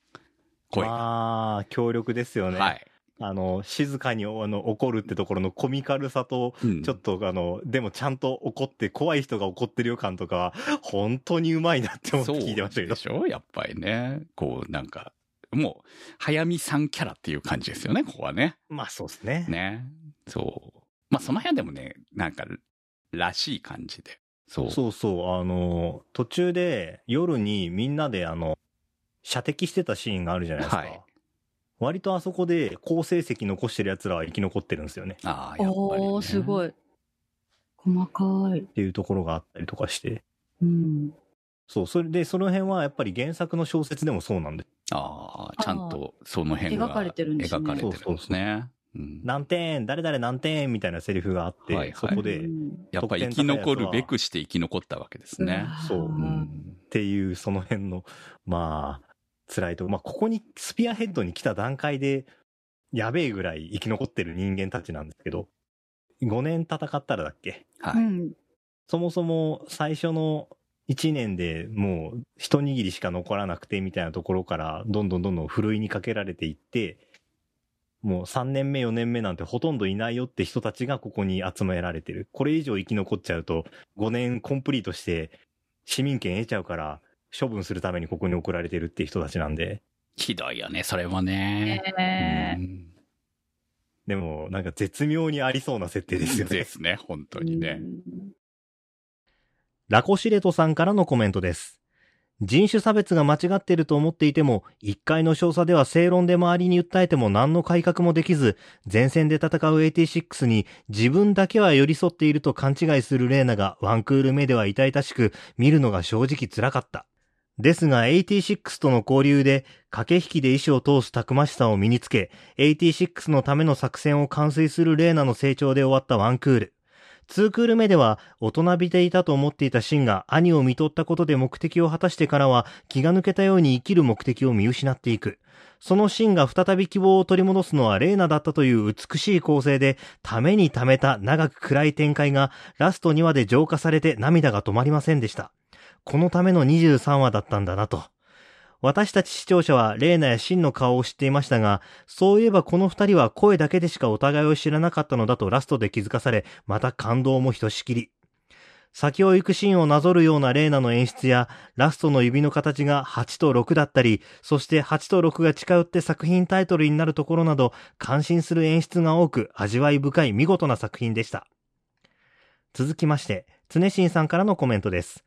声が。まあ、強力ですよね。はい。あの、静かにあの怒るってところのコミカルさと、うんちょっとあの、でもちゃんと怒って怖い人が怒ってる予感とか、本当にうまいなって思って聞いてましたけどで。しょ？やっぱりね。こう、なんか、もう、早見さんキャラっていう感じですよね、ここはね。まあそうですね。ね。そう。まあ、その辺でもね、なんか、らしい感じで。そう。そうそう、あの、途中で夜にみんなであの、射的してたシーンがあるじゃないですか。はい割とあそこで好成績残してる奴らは生き残ってるんですよね。ああ、やっぱり、ね。おー、すごい。細かい。っていうところがあったりとかして。うん。そう、それで、その辺はやっぱり原作の小説でもそうなんで、ああ、ちゃんとその辺が描かれてるんですね描かれてるんですね。うん何点、誰々何点みたいなセリフがあって、はいはいそこで、っうんやっぱり生き残るべくして生き残ったわけですね。そううんていう、その辺の、まあ、辛いとこ。まあ、ここに、スピアヘッドに来た段階で、やべえぐらい生き残ってる人間たちなんですけど、5年戦ったらだっけ？はい。うん。そもそも最初の1年でもう一握りしか残らなくてみたいなところからどんどんどんどんふるいにかけられていって、もう3年目4年目なんてほとんどいないよって人たちがここに集められてる。これ以上生き残っちゃうと5年コンプリートして市民権得ちゃうから処分するためにここに送られてるって人たちなんで。ひどいよね、それはね。えうんでもなんか絶妙にありそうな設定ですよねで。すね、本当にね。ラコシレトさんからのコメントです。人種差別が間違っていると思っていても、一回の少佐では正論で周りに訴えても何の改革もできず、前線で戦う86に自分だけは寄り添っていると勘違いするレーナがワンクール目では痛々しく、見るのが正直辛かった。ですが86との交流で駆け引きで意志を通すたくましさを身につけ、86のための作戦を完遂するレーナの成長で終わったワンクール。2クール目では大人びていたと思っていたシンが兄を見とったことで目的を果たしてからは気が抜けたように生きる目的を見失っていく。そのシンが再び希望を取り戻すのはレーナだったという美しい構成で、ためにためた長く暗い展開がラスト2話で浄化されて涙が止まりませんでした。このための23話だったんだなと。私たち視聴者はレーナやシンの顔を知っていましたが、そういえばこの二人は声だけでしかお互いを知らなかったのだとラストで気づかされ、また感動もひとしきり。先を行くシーンをなぞるようなレーナの演出や、ラストの指の形が8と6だったり、そして8と6が近寄って作品タイトルになるところなど、感心する演出が多く、味わい深い見事な作品でした。続きまして、常新さんからのコメントです。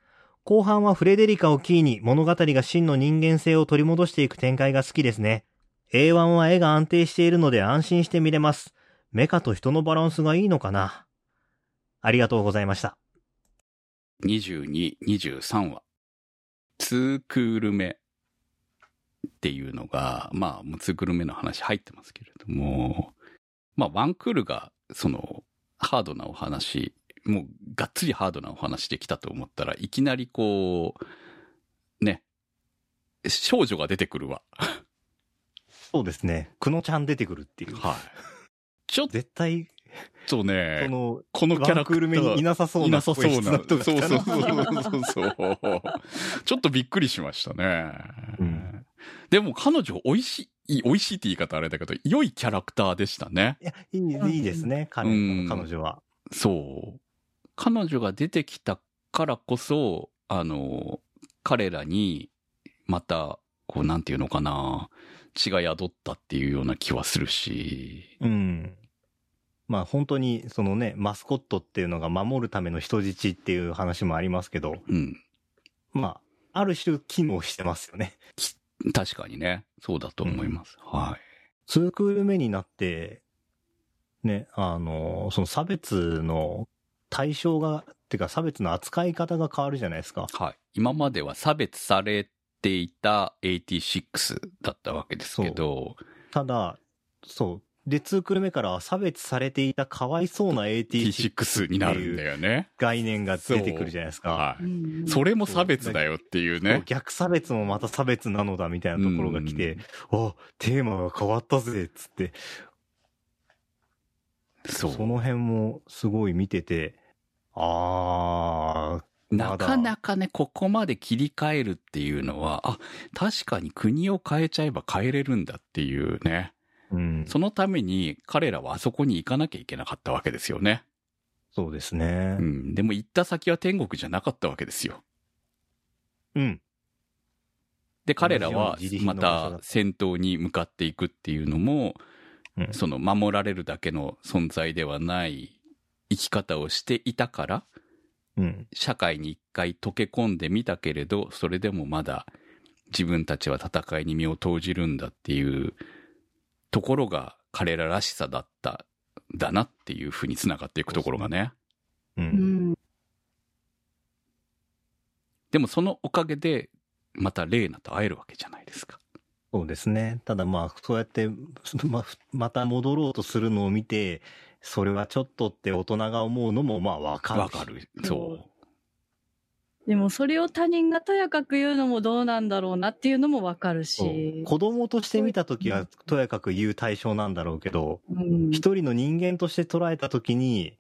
後半はフレデリカをキーに物語が真の人間性を取り戻していく展開が好きですね。A1 は絵が安定しているので安心して見れます。メカと人のバランスがいいのかなありがとうございました。22、23話。2クール目っていうのが、まあ、もう2クール目の話入ってますけれども、まあ、ワンクールが、その、ハードなお話、もう、がっつりハードなお話できたと思ったらいきなりこう、ね、少女が出てくるわ。そうですね。くのちゃん出てくるっていう。はい。ちょっ絶対、とねそ、の、このキャラクタール目にいー、なさそうな。いなさそうな。そうそうそうそうそう。ちょっとびっくりしましたね。うんでも彼女美味しい、美味しいって言い方あれだけど、良いキャラクターでしたね。いや、いいいいですね。彼うん彼女は。そう。彼女が出てきたからこそ、あの、彼らに、また、こう、なんていうのかな、血が宿ったっていうような気はするし。うん。まあ本当に、そのね、マスコットっていうのが守るための人質っていう話もありますけど、うん。まあ、ある種機能してますよね。確かにね。そうだと思います。はい。2クール目になって、ね、あの、その差別の対象が、てか差別の扱い方が変わるじゃないですか。はい。今までは差別されていた86だったわけですけど、ただ、そう。で、2クール目からは差別されていたかわいそうな86 T6 になるんだよね。概念が出てくるじゃないですか。はい。うんそれも差別だよっていうね。逆差別もまた差別なのだみたいなところが来て、あ、テーマが変わったぜ、つって。そ。の辺もすごい見てて、あー、なかなかね、ここまで切り替えるっていうのは、あ、確かに国を変えちゃえば変えれるんだっていうね。うん、そのために彼らはあそこに行かなきゃいけなかったわけですよね。そうですねう。ん。でも行った先は天国じゃなかったわけですよ。うん。で、彼らはまた戦闘に向かっていくっていうのも、うんその守られるだけの存在ではない生き方をしていたから、うん。社会に一回溶け込んでみたけれど、それでもまだ自分たちは戦いに身を投じるんだっていうところが彼ららしさだった、だなっていうふうに繋がっていくところがね。う。うんん。でもそのおかげで、またレーナと会えるわけじゃないですか。そうですね。ただまあ、そうやって、<laughs> ま、また戻ろうとするのを見て、それはちょっとって大人が思うのもまあわかる。わか。る。そでもそれを他人がとやかく言うのもどうなんだろうなっていうのもわかるし。子供として見たときはとやかく言う対象なんだろうけど、うん一人の人間として捉えたときに、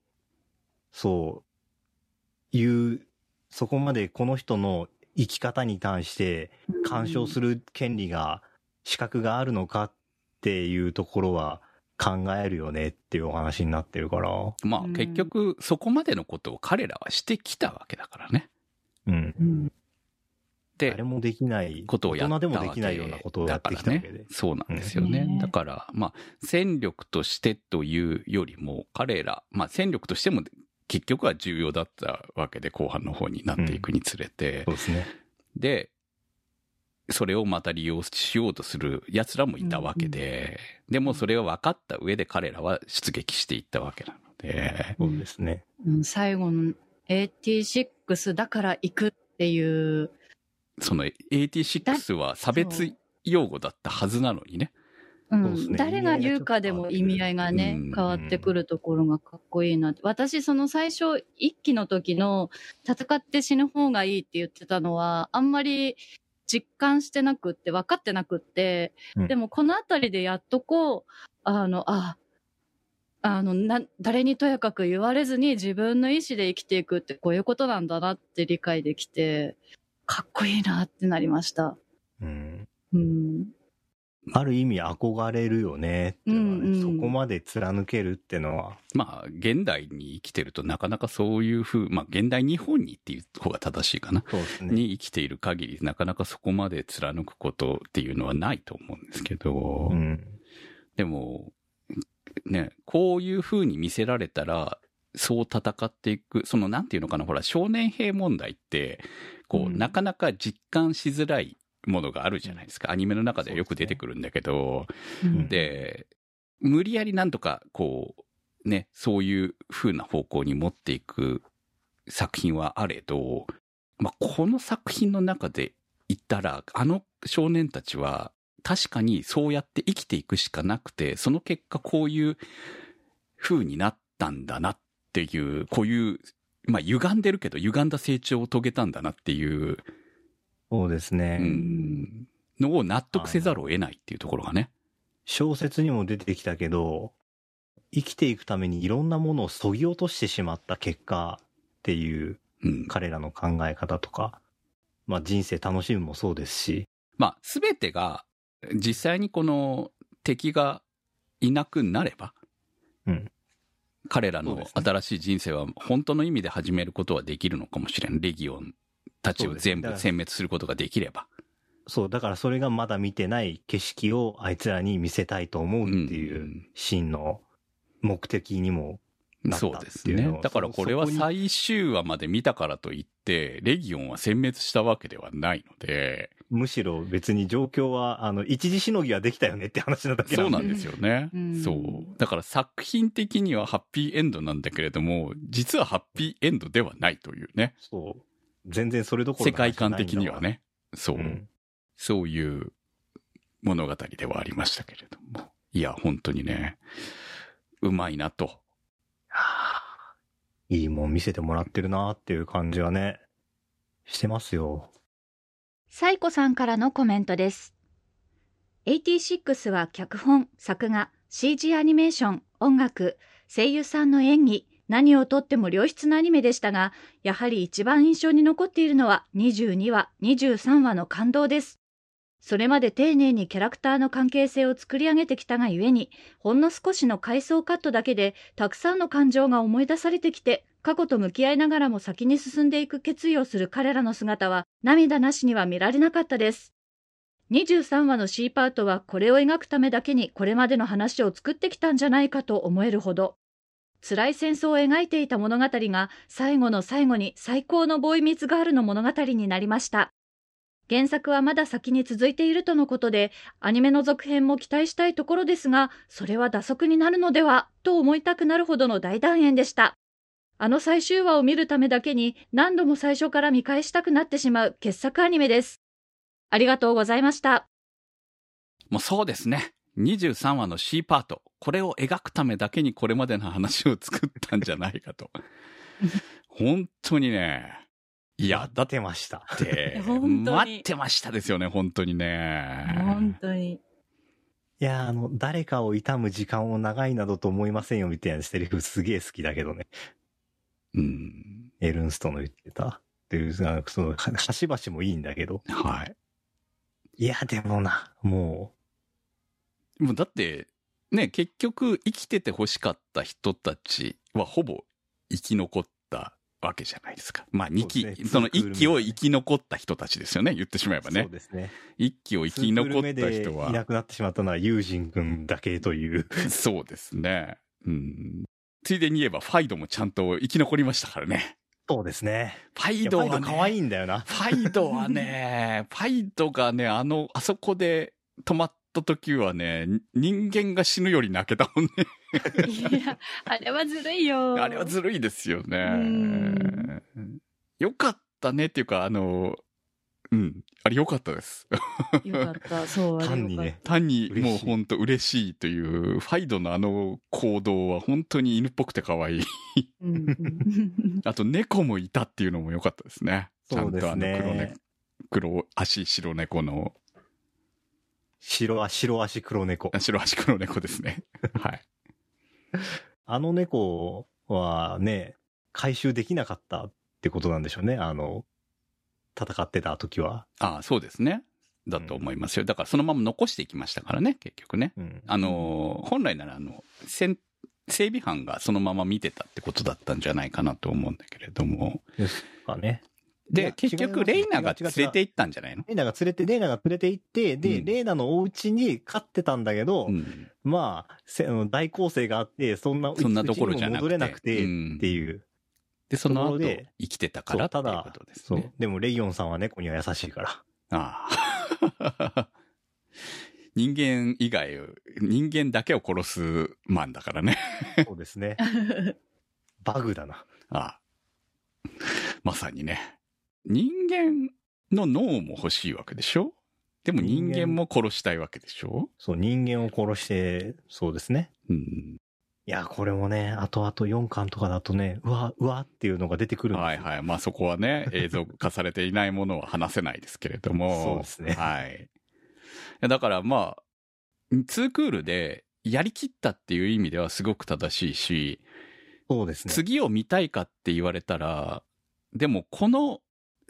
そう、いう、そこまでこの人の生き方に関して干渉する権利が、資格があるのかっていうところは考えるよねっていうお話になってるから。う。まあうん結局、そこまでのことを彼らはしてきたわけだからね。うん。うんで誰、もできない、ことをやった大人でもできないようなことをやってきたわけで。だからね、そうなんですよね。うんだから、まあ、戦力としてというよりも、彼ら、まあ、戦力としても結局は重要だったわけで、後半の方になっていくにつれて、そうですね。で、それをまた利用しようとする奴らもいたわけで、でもそれを分かった上で彼らは出撃していったわけなので、そうですね。うん。最後の AT6 だから行くっていう、その AT6 は差別用語だったはずなのにね。うん。誰が言うかでも意味合いがねうん、変わってくるところがかっこいいなって。私、その最初、一期の時の戦って死ぬ方がいいって言ってたのは、あんまり実感してなくって、分かってなくって、うんでもこのあたりでやっとこう、あの、あ、あの、な、誰にとやかく言われずに自分の意思で生きていくってこういうことなんだなって理解できて、かっこいいなってなりました。うん。うん。ある意味憧れるよねっていうのはね、うんうんそこまで貫けるってのは、まあ、現代に生きてるとなかなかそういうふう、まあ、現代日本にっていう方が正しいかな。そうですね。に生きている限り、なかなかそこまで貫くことっていうのはないと思うんですけど、うん。でも、ね、こういうふうに見せられたら、そう戦っていく、そのなんていうのかな、ほら、少年兵問題って、こう、うんなかなか実感しづらいものがあるじゃないですか。アニメの中ではよく出てくるんだけど、うん。で、無理やりなんとか、こう、ね、そういう風な方向に持っていく作品はあれど、まあ、この作品の中で言ったら、あの少年たちは、確かにそうやって生きていくしかなくて、その結果こういう風になったんだなっていう、こういう、まあ、歪んでるけど、歪んだ成長を遂げたんだなっていう、そうですね。うん、のを納得せざるを得ないっていうところがね。小説にも出てきたけど、生きていくためにいろんなものを削ぎ落としてしまった結果っていううん。彼らの考え方とか、まあ人生楽しむもそうですし、まあ、すべてが、実際にこの敵がいなくなれば、うん彼らの新しい人生は本当の意味で始めることはできるのかもしれん。レギオンたちを全部殲滅することができれば。そう、だからそれがまだ見てない景色をあいつらに見せたいと思うっていううん真の目的にもなったそうですっていうのは。ねだからこれは最終話まで見たからといって、レギオンは殲滅したわけではないので、むしろ別に状況は、あの、一時しのぎはできたよねって話なだけでそうなんですよね。うんそう。だから作品的にはハッピーエンドなんだけれども、実はハッピーエンドではないというね。そう。全然それどころ世界観ないんだわ的には。ね。そう。うんそういう物語ではありましたけれども。いや、本当にね、うまいなと。いいもん見せてもらってるなっていう感じはね、してますよ。サイコさんからのコメントです。86は脚本、作画、CG アニメーション、音楽、声優さんの演技、何をとっても良質なアニメでしたが、やはり一番印象に残っているのは22話、23話の感動です。それまで丁寧にキャラクターの関係性を作り上げてきたがゆえに、ほんの少しの回想カットだけで、たくさんの感情が思い出されてきて、過去と向き合いながらも先に進んでいく決意をする彼らの姿は、涙なしには見られなかったです。23話の C パートはこれを描くためだけにこれまでの話を作ってきたんじゃないかと思えるほど。辛い戦争を描いていた物語が最後の最後に最高のボーイミツガールの物語になりました。原作はまだ先に続いているとのことで、アニメの続編も期待したいところですが、それは打足になるのではと思いたくなるほどの大団円でした。あの最終話を見るためだけに何度も最初から見返したくなってしまう傑作アニメです。ありがとうございました。もうそうですね。23話の C パート。これを描くためだけにこれまでの話を作ったんじゃないかと。<laughs> 本当にね。いや、だっ出ました。て、本当に待ってましたですよね、本当にね。本当に。いや、あの、誰かを悼む時間を長いなどと思いませんよみたいなセリフすげえ好きだけどね。うん。エルンストの言ってた。っていう、その、は端々もいいんだけど。はい。いや、でもな、ももうだって、ね、結局生きてて欲しかった人たちはほぼ生き残ったわけじゃないですか。まあ2期、そねそのツークール目1期を生き残った人たちですよね、言ってしまえう、ばねそう。ですね。1期を生き残った人ツークール目でいなは、くなってしまったのはユージン君だけという。<laughs> そうですね。うん。ついでに言えば、ファイドもちゃんと生き残りましたからね。そうですね。ファイドはね、ファイド可愛いんだよな。ファイドはね、ファイドがね、あの、あそこで止まった時はね、人間が死ぬより泣けたもんね。いや、あれはずるいよ。あれはずるいですよねん。よかったねっていうか、あの、うん、あれよかったです。よかった。そう、単にね。単にもう本当嬉しいという、ファイドのあの行動は本当に犬っぽくて可愛い。うんうん <laughs> あと猫もいたっていうのも良かったですね。ちゃそうんですとあの黒ね猫。黒足白猫の、白足、白足黒猫。あ <laughs> 白足黒猫ですね。<laughs> はい。あの猫はね、回収できなかったってことなんでしょうね。あの、戦ってた時は。ああ、そうですね。だと思いますよ。だからそのまま残していきましたからね、結局ね。うん。あのー、本来ならあの、戦整備班がそのまま見てたってことだったんじゃないかなと思うんだけれども。ですかね。いで、や結局、レイナが連れて行ったんじゃないの？レイナが連れて、レイナが連れて行って、で、うんレイナのお家に飼ってたんだけど、うん。まあ、せ大構成があって、そんな、そんなところじゃ戻れなくて、うんっていう。で、その後生きてたからっていうことですそうね。。でも、レイヨンさんは猫には優しいから。ああ。<laughs> 人間以外、人間だけを殺すマンだからね。そうですね。<laughs> バグだな。ああ。まさにね。人間の脳も欲しいわけでしょ？でも人間も殺したいわけでしょ？そう、人間を殺して、そうですね。うん。いや、これもね、後々4巻とかだとね、うわ、うわっていうのが出てくるんではいはい。まあそこはね、映像化されていないものは話せないですけれども。そうですねはい。だからまあ、ツークールでやりきったっていう意味ではすごく正しいし、そうですね。次を見たいかって言われたら、でもこの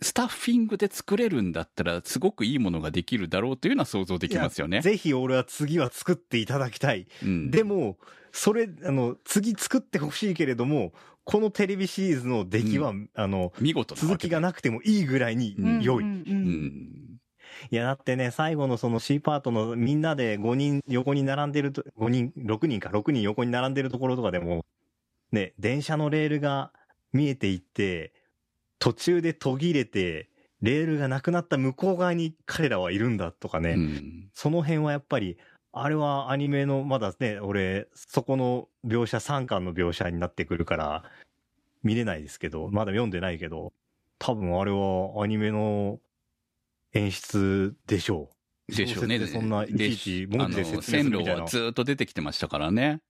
スタッフィングで作れるんだったらすごくいいものができるだろうというのは想像できますよね。ぜひ俺は次は作っていただきたい。うん、でも、それ、あの、次作ってほしいけれども、このテレビシリーズの出来は、あの、見事続きがなくてもいいぐらいにうん良い。うんうんううんん。いや、だってね、最後のその C パートのみんなで5人横に並んでると、5人、6人か、6人横に並んでるところとかでも、ね、電車のレールが見えていって、途中で途切れて、レールがなくなった向こう側に彼らはいるんだとかね、うんその辺はやっぱり、あれはアニメの、まだね、俺、そこの描写、3巻の描写になってくるから、見れないですけど、まだ読んでないけど、多分あれはアニメの演出でしょう。でしょうね。そんないちいち文字で説明す線路るみたいなはずっと出てきてましたからね。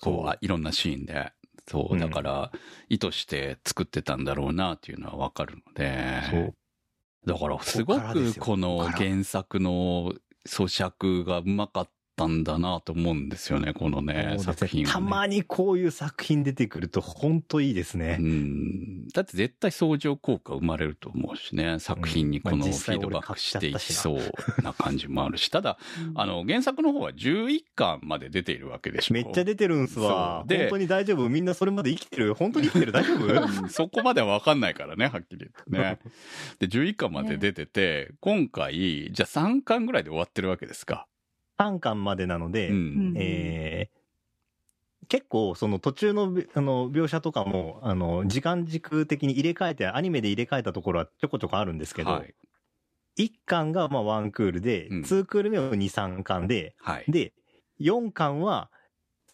こう、いろんなシーンで。そうう、んだから、意図して作ってたんだろうなっていうのはわかるので。そう。だから、すごくこの原作の咀嚼がうまかったんだなと思うんですよね、このね、作品は、ね。たまにこういう作品出てくると、ほんといいですね。うん。だって絶対相乗効果生まれると思うしね、作品にこのフィードバックしていきそうな感じもあるし、<laughs> ただ、あの、原作の方は11巻まで出ているわけでしょ。めっちゃ出てるんすわで本当に大丈夫？みんなそれまで生きてる？本当に生きてる？大丈夫？うんそこまではわかんないからね、はっきり言ってね。で、11巻まで出てて、今回、じゃあ3巻ぐらいで終わってるわけですか。3巻までなので、うん。えー結構その途中のびあの描写とかも、あの、時間軸的に入れ替えて、アニメで入れ替えたところはちょこちょこあるんですけど、はい。1巻がまあ1クールで、うん2クール目は2、3巻で、はい。で、4巻は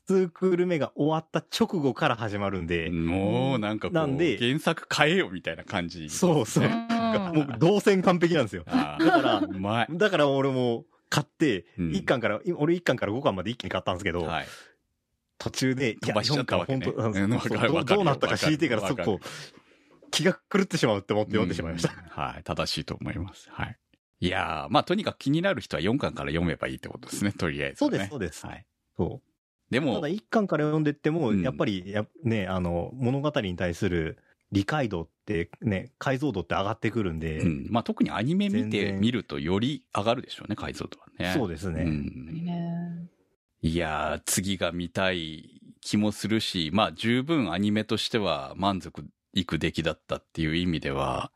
2クール目が終わった直後から始まるんで、もうなんかこう、なんで原作変えよみたいな感じ。そうそう。うんもう動線完璧なんですよ。あだからーうまい。だから俺も買って、うん1巻から、俺1巻から5巻まで一気に買ったんですけど、はい。途中で、いや飛ばしちゃったわけね4巻本当どうどうなったか知りてえから、そこ、気が狂ってしまうって思って読んでしまいました。うんはい。正しいと思います。はい。いやー、まあとにかく気になる人は4巻から読めばいいってことですね、とりあえず、ね。そうです、そうです。はい。そう。でもただ、1巻から読んでっても、うんやっぱりや、ね、あの、物語に対する理解度って、ね、解像度って上がってくるんで、うん。まあ特にアニメ見てみるとより上がるでしょうね、解像度はね。そうですね。うんねいやー、次が見たい気もするし、まあ十分アニメとしては満足いく出来だったっていう意味では、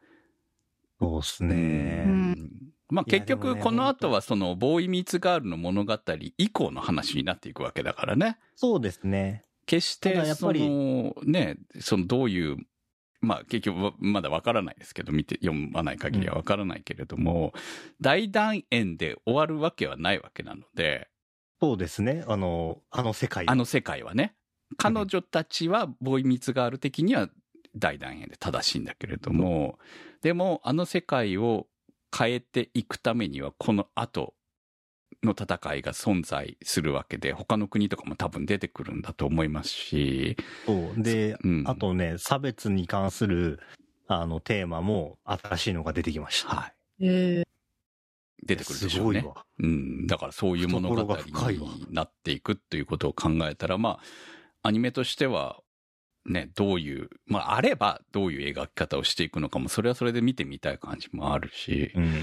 そうですうね。んまあ結局この後はそのボーイミーツガールの物語以降の話になっていくわけだからね。そうですね。決したて、やっぱりのね、そのどういう、まあ結局わまだわからないですけど、見て、読まない限りはわからないけれども、大団円で終わるわけはないわけなので、そうですね。あの、あの世界。あの世界はね、彼女たちはボーイミーツガール的には大団円で正しいんだけれども、でもあの世界を変えていくためにはこの後の戦いが存在するわけで、他の国とかも多分出てくるんだと思いますし、そう。で、うんあとね、差別に関する、あの、テーマも新しいのが出てきました。はい。え出てくるでしょうねすごい。わ。うん。だからそういう物語懐が深いわになっていくっていうことを考えたら、まあ、アニメとしては、ね、どういう、まあ、あればどういう描き方をしていくのかも、それはそれで見てみたい感じもあるし、っうん。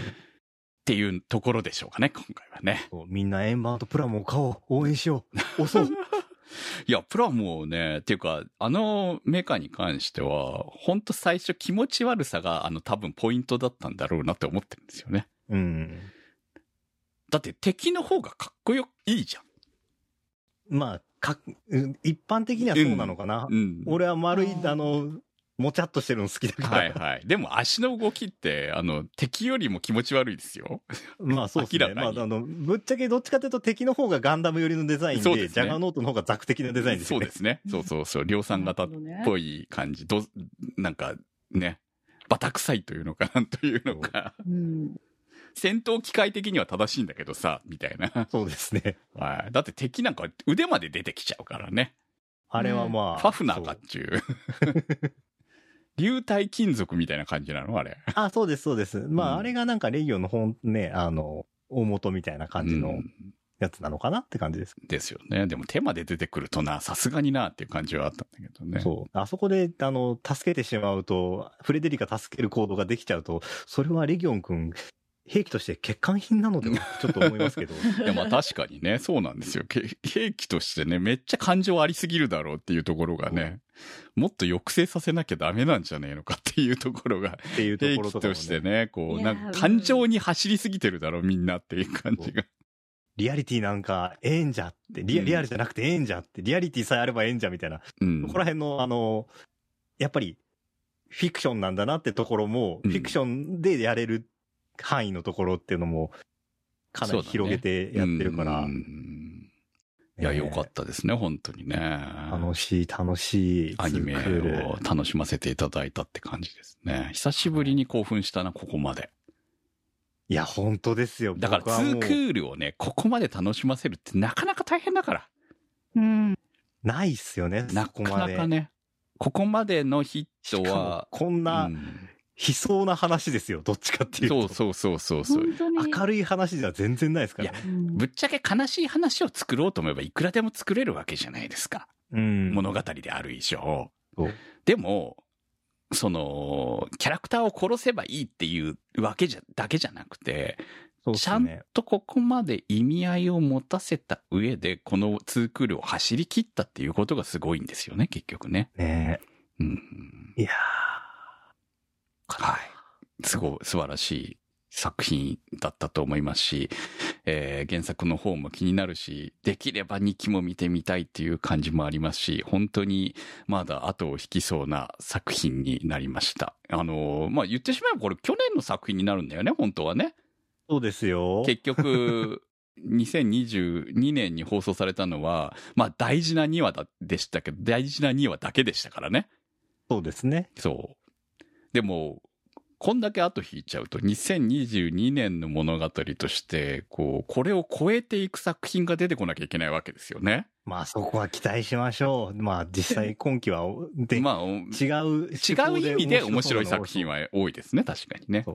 ていうところでしょうかね、今回はね。みんなエンバーとプラモを買おう。応援しよう。押そう。<laughs> いや、プラもね、っていうか、あのメカに関しては、本当最初気持ち悪さが、あの、多分ポイントだったんだろうなって思ってるんですよね。うん。だって敵の方がかっこよ、いいじゃん。まあ、か、うん一般的にはそうなのかな。うん。俺は丸いあの、もちゃっとしてるの好きだから。はいはい。でも足の動きって、あの、敵よりも気持ち悪いですよ。<laughs> まあそうですね。まあ、あの、ぶっちゃけどっちかというと敵の方がガンダム寄りのデザインで、ねジャガーノートの方がザク的なデザインですよね。そうですね。そうそうそう。量産型っぽい感じ。ど、なんか、ね。バタ臭いというのかなんというのか。うん。戦闘機械的には正しいんだけどさ、みたいな。そうですね。はい。だって敵なんか腕まで出てきちゃうからね。あれはまあ。ファフナーかっちゅう。流体金属みたいな感じなの？あれ。あ、そうです、そうです。まあ、うんあれがなんかレギオンの本、ね、あの、大元みたいな感じのうんやつなのかなって感じです。ですよね。でも手まで出てくるとな、さすがになっていう感じはあったんだけどね。そう。あそこで、あの、助けてしまうと、フレデリカ助ける行動ができちゃうと、それはレギオン君、兵器として欠陥品なのでは <laughs> ちょっと思いますけど。いや、まあ確かにね、そうなんですよ。け兵器としてね、めっちゃ感情ありすぎるだろうっていうところがね、もっと抑制させなきゃダメなんじゃねえのかっていうところが、っていうと兵ころとかも、器としてね。ね、こう、なんか感情に走りすぎてるだろう、みんなっていう感じが。リアリティなんかええんじゃって、リアうんリアルじゃなくてええんじゃって、リアリティさえあればええんじゃみたいな。うんここら辺の、あの、やっぱり、フィクションなんだなってところも、うんフィクションでやれる範囲のところっていうのも、かなり広げてやってるから、うんうんいや、ねよかったですね、本当にね。楽しい、楽しい、アニメツークールを楽しませていただいたって感じですね。久しぶりに興奮したな、ここまで。いや、本当ですよ。だから僕はもう2クールをね、ここまで楽しませるってなかなか大変だから。うん。ないっすよね、なかそこまで。なかね。ここまでのヒットは、こんなうん悲壮な話ですよ、どっちかっていうと。そうそうそうそうそう。本当に。明るい話では全然ないですからね。うんぶっちゃけ悲しい話を作ろうと思えばいくらでも作れるわけじゃないですか。うん。物語である以上。でも、その、キャラクターを殺せばいいっていうわけじゃ、だけじゃなくて、そうっちゃん。とここまで意味合いを持たせた上で、このツークールを走り切ったっていうことがすごいんですよね、結局ね。ねうん。いやはい。すごい素晴らしい作品だったと思いますし、えー原作の方も気になるし、できれば2期も見てみたいっていう感じもありますし、本当にまだ後を引きそうな作品になりました。あのーまあ、言ってしまえばこれ去年の作品になるんだよね、本当はね。そうですよ。結局、2022年に放送されたのは、まあ大事な2話だでしたけど、大事な2話だけでしたからね。そうですね。そう。でも、こんだけ後引いちゃうと、2022年の物語として、こう、これを超えていく作品が出てこなきゃいけないわけですよね。まあそこは期待しましょう。まあ実際今期は、で、まあ、お違う、違う意味で面白い作品は。は多いですね、確かにね。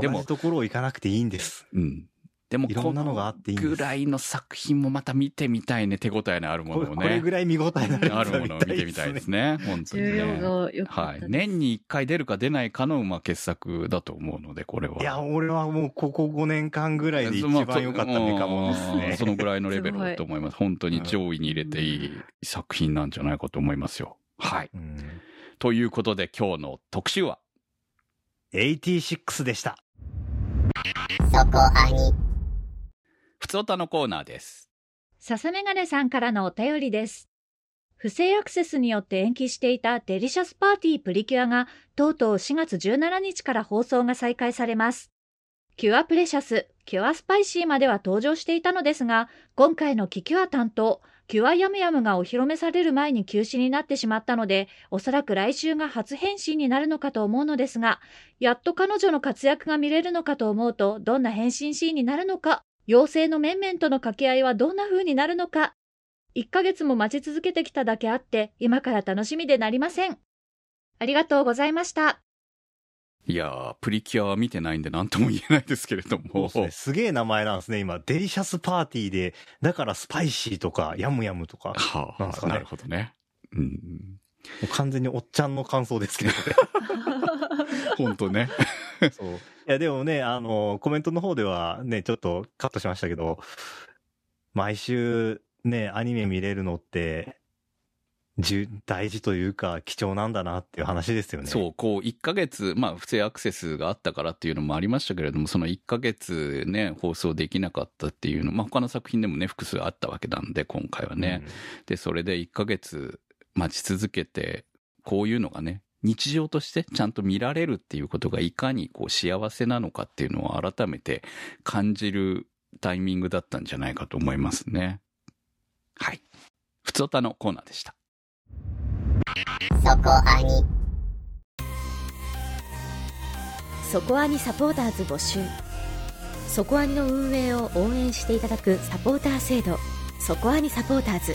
でも同じ、ところを行かなくていいんです。うん。でも、いろんなのがあっていいんですぐらいの作品もまた見てみたいね、手応えのあるものをね。これぐらい見応えのあるものを見てみたいですね。本当に重要ね。はい。年に1回出るか出ないかの、まあ、傑作だと思うので、これは。いや、俺はもうここ5年間ぐらいで一番良かったメカモノですね。まあそのぐらいのレベルだと思います。本当に上位に入れていい作品なんじゃないかと思いますよ。はい。うんということで今日の特集は、86でした。そこアニふつおたのコーナーです。笹メガネさんからのお便りです。不正アクセスによって延期していたデリシャスパーティープリキュアがとうとう4月17日から放送が再開されます。キュアプレシャス、キュアスパイシーまでは登場していたのですが、今回の黄キュア担当、キュアヤムヤムがお披露目される前に休止になってしまったので、おそらく来週が初変身になるのかと思うのですが、やっと彼女の活躍が見れるのかと思うと、どんな変身シーンになるのか、妖精の面々との掛け合いはどんな風になるのか、1ヶ月も待ち続けてきただけあって、今から楽しみでなりません。ありがとうございました。いやー、プリキュアは見てないんで何とも言えないですけれども。ですね。すげえ名前なんですね、今。デリシャスパーティーで、だからスパイシーとか、ヤムヤムとか。もはあ、なんすかねなるほどね。うん。う完全におっちゃんの感想ですけどね。<laughs> 本当ね。<laughs> そう。いや、でもね、あの、コメントの方ではね、ちょっとカットしましたけど、毎週ね、アニメ見れるのって、大事というか、貴重なんだなっていう話ですよね。そう、こう、1ヶ月、まあ、不正アクセスがあったからっていうのもありましたけれども、その1ヶ月ね、放送できなかったっていうの、まあ、他の作品でもね、複数あったわけなんで、今回はね。で、それで1ヶ月待ち続けて、こういうのがね、日常としてちゃんと見られるっていうことがいかにこう幸せなのかっていうのを改めて感じるタイミングだったんじゃないかと思いますね。はい。ふつおたのコーナーでした。そこアニそこアニサポーターズ募集そこアニの運営を応援していただくサポーター制度そこアニサポーターズ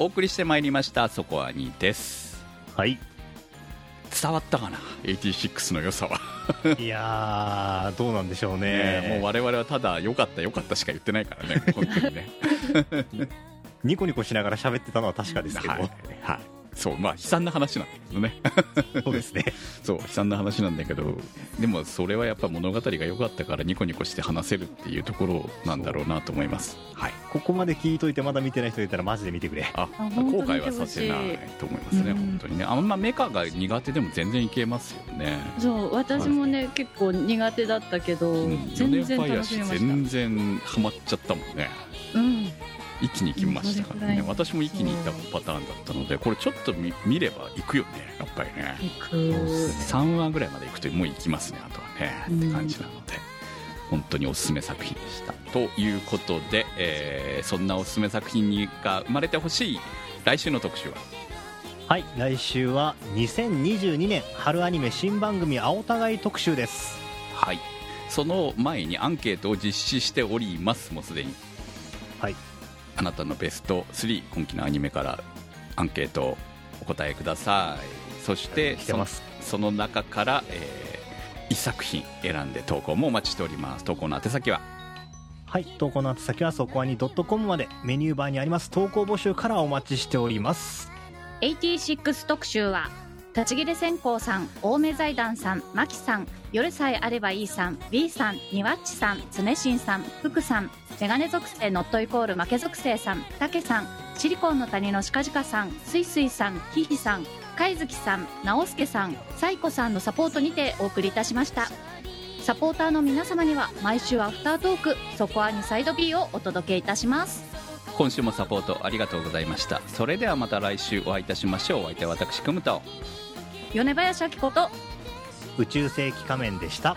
お送りしてまいりました、そこアニです。はい。伝わったかな ?86 の良さは。いやー、どうなんでしょうねえもうね。我々はただ良かった良かったしか言ってないからね、本当にね。<laughs> ニコニコしながら喋ってたのは確かですけど。はい。はい。そう、まあ悲惨な話なんだけどね。そうですね。<laughs> そう、悲惨な話なんだけど、でもそれはやっぱ物語が良かったからニコニコして話せるっていうところなんだろうなと思います。はい。ここまで聞いといてまだ見てない人いたらマジで見てくれ。あ、本当に後悔はさせないと思いますね、うん本当にね。あんまメカが苦手でも全然いけますよね。そう、私もね、結構苦手だったけど、うん全然楽しめました。全然ハマっちゃったもんね。うん。一気に行きましたからね私も一気に行ったパターンだったのでこれちょっと見見れば行くよねやっぱりね行く。3話ぐらいまで行くともう行きますねあとはね、うんって感じなので本当におすすめ作品でしたということで、えーそんなおすすめ作品にが生まれてほしい来週の特集は？はい。来週は2022年春アニメ新番組青互い特集です。はいその前にアンケートを実施しておりますもうすでにはいあなたのベスト3今期のアニメからアンケートをお答えくださいそして。その中から、え1作品選んで投稿もお待ちしております投稿の宛先は？はい。投稿の宛先はそこアニ .com までメニューバーにあります投稿募集からお待ちしております。86特集は立ち切れ線香さん青梅財団さんマキさん夜さえあればいいさん B さんニワッチさん常新さん福さんメガネ属性ノットイコール負け属性さんたけさんシリコンの谷のしかじかさんすいすいさんひひさん貝月さん直輔さんサイコさんのサポートにてお送りいたしました。サポーターの皆様には毎週アフタートーク「そこアニサイド B」をお届けいたします。今週もサポートありがとうございました。それではまた来週お会いいたしましょう。お相手は私くむと。米林明子と。宇宙世紀仮面でした